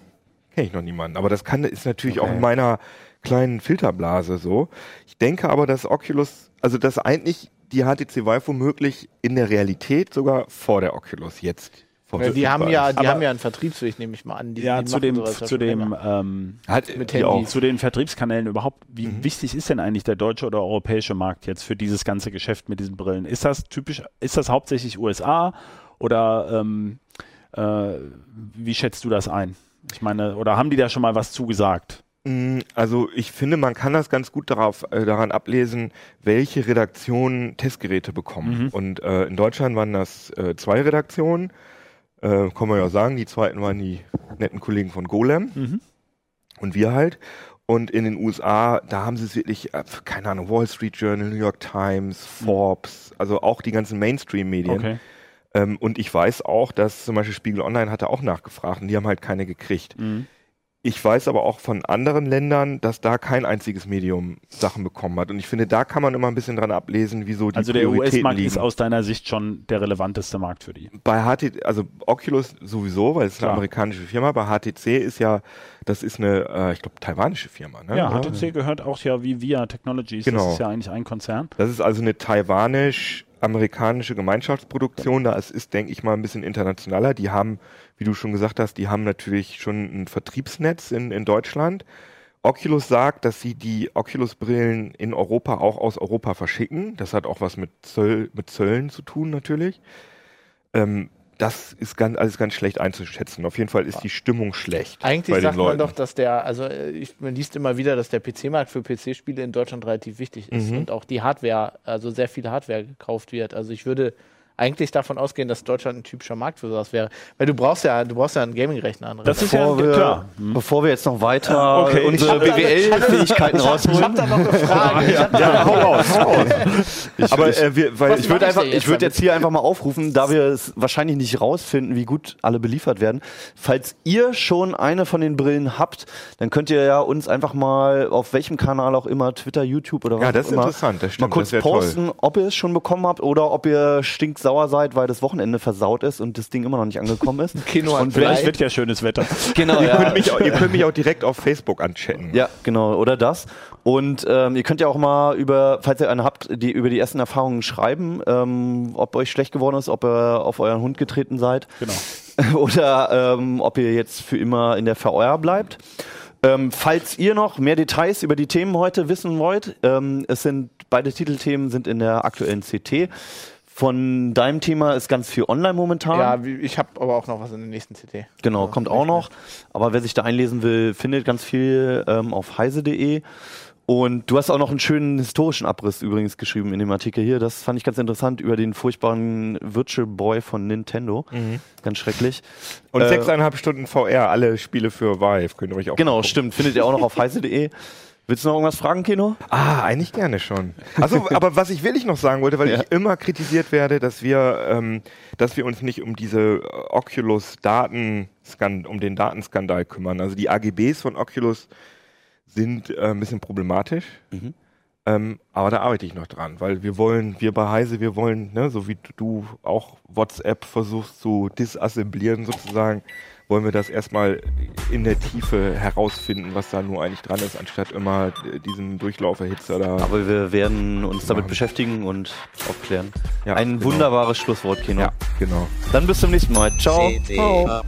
kenne ich noch niemanden. Aber das kann, ist natürlich auch Okay. in meiner kleinen Filterblase so. Ich denke aber, dass Oculus, also dass eigentlich die HTC Vive womöglich in der Realität sogar vor der Oculus jetzt Ja, die haben ja, die Aber- haben ja einen Vertriebsweg, nehme ich mal an. Die, Ja, die zu dem, zu dem, ähm, Hat, mit Handy. auch. zu den Vertriebskanälen überhaupt. Wie wichtig ist denn eigentlich der deutsche oder europäische Markt jetzt für dieses ganze Geschäft mit diesen Brillen? Ist das typisch, ist das hauptsächlich USA oder ähm, äh, wie schätzt du das ein? Ich meine, oder haben die da schon mal was zugesagt? Mm, Also ich finde, man kann das ganz gut darauf, äh, daran ablesen, welche Redaktionen Testgeräte bekommen. Mhm. Und äh, in Deutschland waren das äh, zwei Redaktionen. Äh, kann man ja sagen, die zweiten waren die netten Kollegen von Golem Mhm. und wir halt. Und in den USA, da haben sie es wirklich, äh, keine Ahnung, Wall Street Journal, New York Times, Forbes, also auch die ganzen Mainstream-Medien. Okay. Ähm, und ich weiß auch, dass zum Beispiel Spiegel Online hatte auch nachgefragt und die haben halt keine gekriegt. Mhm. Ich weiß aber auch von anderen Ländern, dass da kein einziges Medium Sachen bekommen hat. Und ich finde, da kann man immer ein bisschen dran ablesen, wieso die Also der US-Markt ist aus deiner Sicht schon der relevanteste Markt für die. bei HTC, also Oculus sowieso, weil es ist eine amerikanische Firma. Bei HTC ist ja, das ist eine, äh, ich glaube, taiwanische Firma. Ne? Ja? HTC gehört auch ja wie VIA Technologies. Genau. Das ist ja eigentlich ein Konzern. Das ist also eine taiwanisch-amerikanische Gemeinschaftsproduktion. Da es ist, denke ich mal, ein bisschen internationaler. Die haben, wie du schon gesagt hast, die haben natürlich schon ein Vertriebsnetz in, in Deutschland. Oculus sagt, dass sie die Oculus-Brillen in Europa auch aus Europa verschicken. Das hat auch was mit, Zöll, mit Zöllen zu tun natürlich. Ähm, das ist ganz, alles ganz schlecht einzuschätzen. Auf jeden Fall ist die Stimmung schlecht. Eigentlich sagt man doch, dass der, also äh, ich, man liest immer wieder, dass der PC-Markt für PC-Spiele in Deutschland relativ wichtig ist Mhm. und auch die Hardware, also sehr viel Hardware gekauft wird. Also ich würde eigentlich davon ausgehen, dass Deutschland ein typischer Markt für sowas wäre. Weil du brauchst ja, du brauchst ja einen Gaming-Rechner. an. Das ist ja Bevor wir, klar. Hm. bevor wir jetzt noch weiter Okay, unsere BWL-Fähigkeiten Ich habe rausholen. da noch eine Frage. Da Ja, hau raus, hau raus. Ich, Aber ich, äh, wir, weil Was ich würde ich einfach, ich würde jetzt hier einfach mal aufrufen, da wir es wahrscheinlich nicht rausfinden, wie gut alle beliefert werden. Falls ihr schon eine von den Brillen habt, dann könnt ihr ja uns einfach mal auf welchem Kanal auch immer, Twitter, YouTube oder was Ja, das auch ist immer, interessant, das stimmt, mal kurz das wär toll. posten, ob ihr es schon bekommen habt oder ob ihr stinksauer seid, weil das Wochenende versaut ist und das Ding immer noch nicht angekommen ist. Kino Und vielleicht wird ja schönes Wetter. genau, ihr, könnt mich, auch- ihr könnt mich auch direkt auf Facebook anchatten. Ja, genau, oder das. Und ähm, ihr könnt ja auch mal über, falls ihr eine habt, die über die ersten Erfahrungen schreiben, ähm, ob euch schlecht geworden ist, ob ihr auf euren Hund getreten seid. Genau. oder ähm, ob ihr jetzt für immer in der VR bleibt. Ähm, falls ihr noch mehr Details über die Themen heute wissen wollt, ähm, es sind beide Titelthemen sind in der aktuellen CT. Von deinem Thema ist ganz viel online momentan. Ja, ich habe aber auch noch was in der nächsten CT. Genau, Ja, kommt auch noch. Aber wer sich da einlesen will, findet ganz viel ähm, auf heise.de. Und du hast auch noch einen schönen historischen Abriss übrigens geschrieben in dem Artikel hier. Das fand ich ganz interessant über den furchtbaren Virtual Boy von Nintendo. Ganz schrecklich. Und Äh, sechseinhalb Stunden VR, alle Spiele für Vive, könnt ihr euch auch Genau, stimmt. Findet ihr auch noch auf heise.de. Willst du noch irgendwas fragen, Kino? Ah, eigentlich gerne schon. Also, aber was ich wirklich noch sagen wollte, weil Ja. ich immer kritisiert werde, dass wir, ähm, dass wir uns nicht um diese äh, Oculus Daten, um den Datenskandal kümmern. Also die AGBs von Oculus sind äh, ein bisschen problematisch. Mhm. Ähm, aber da arbeite ich noch dran, weil wir wollen, wir bei Heise, wir wollen, ne, so wie du auch WhatsApp versuchst zu disassemblieren sozusagen, wollen wir das erstmal in der Tiefe herausfinden, was da nur eigentlich dran ist, anstatt immer diesen Durchlauferhitzer da. Aber wir werden uns damit Machen. beschäftigen und aufklären. Ja, Ein genau. wunderbares Schlusswort, Kino. Ja, genau. Dann bis zum nächsten Mal. Ciao. CT Ciao.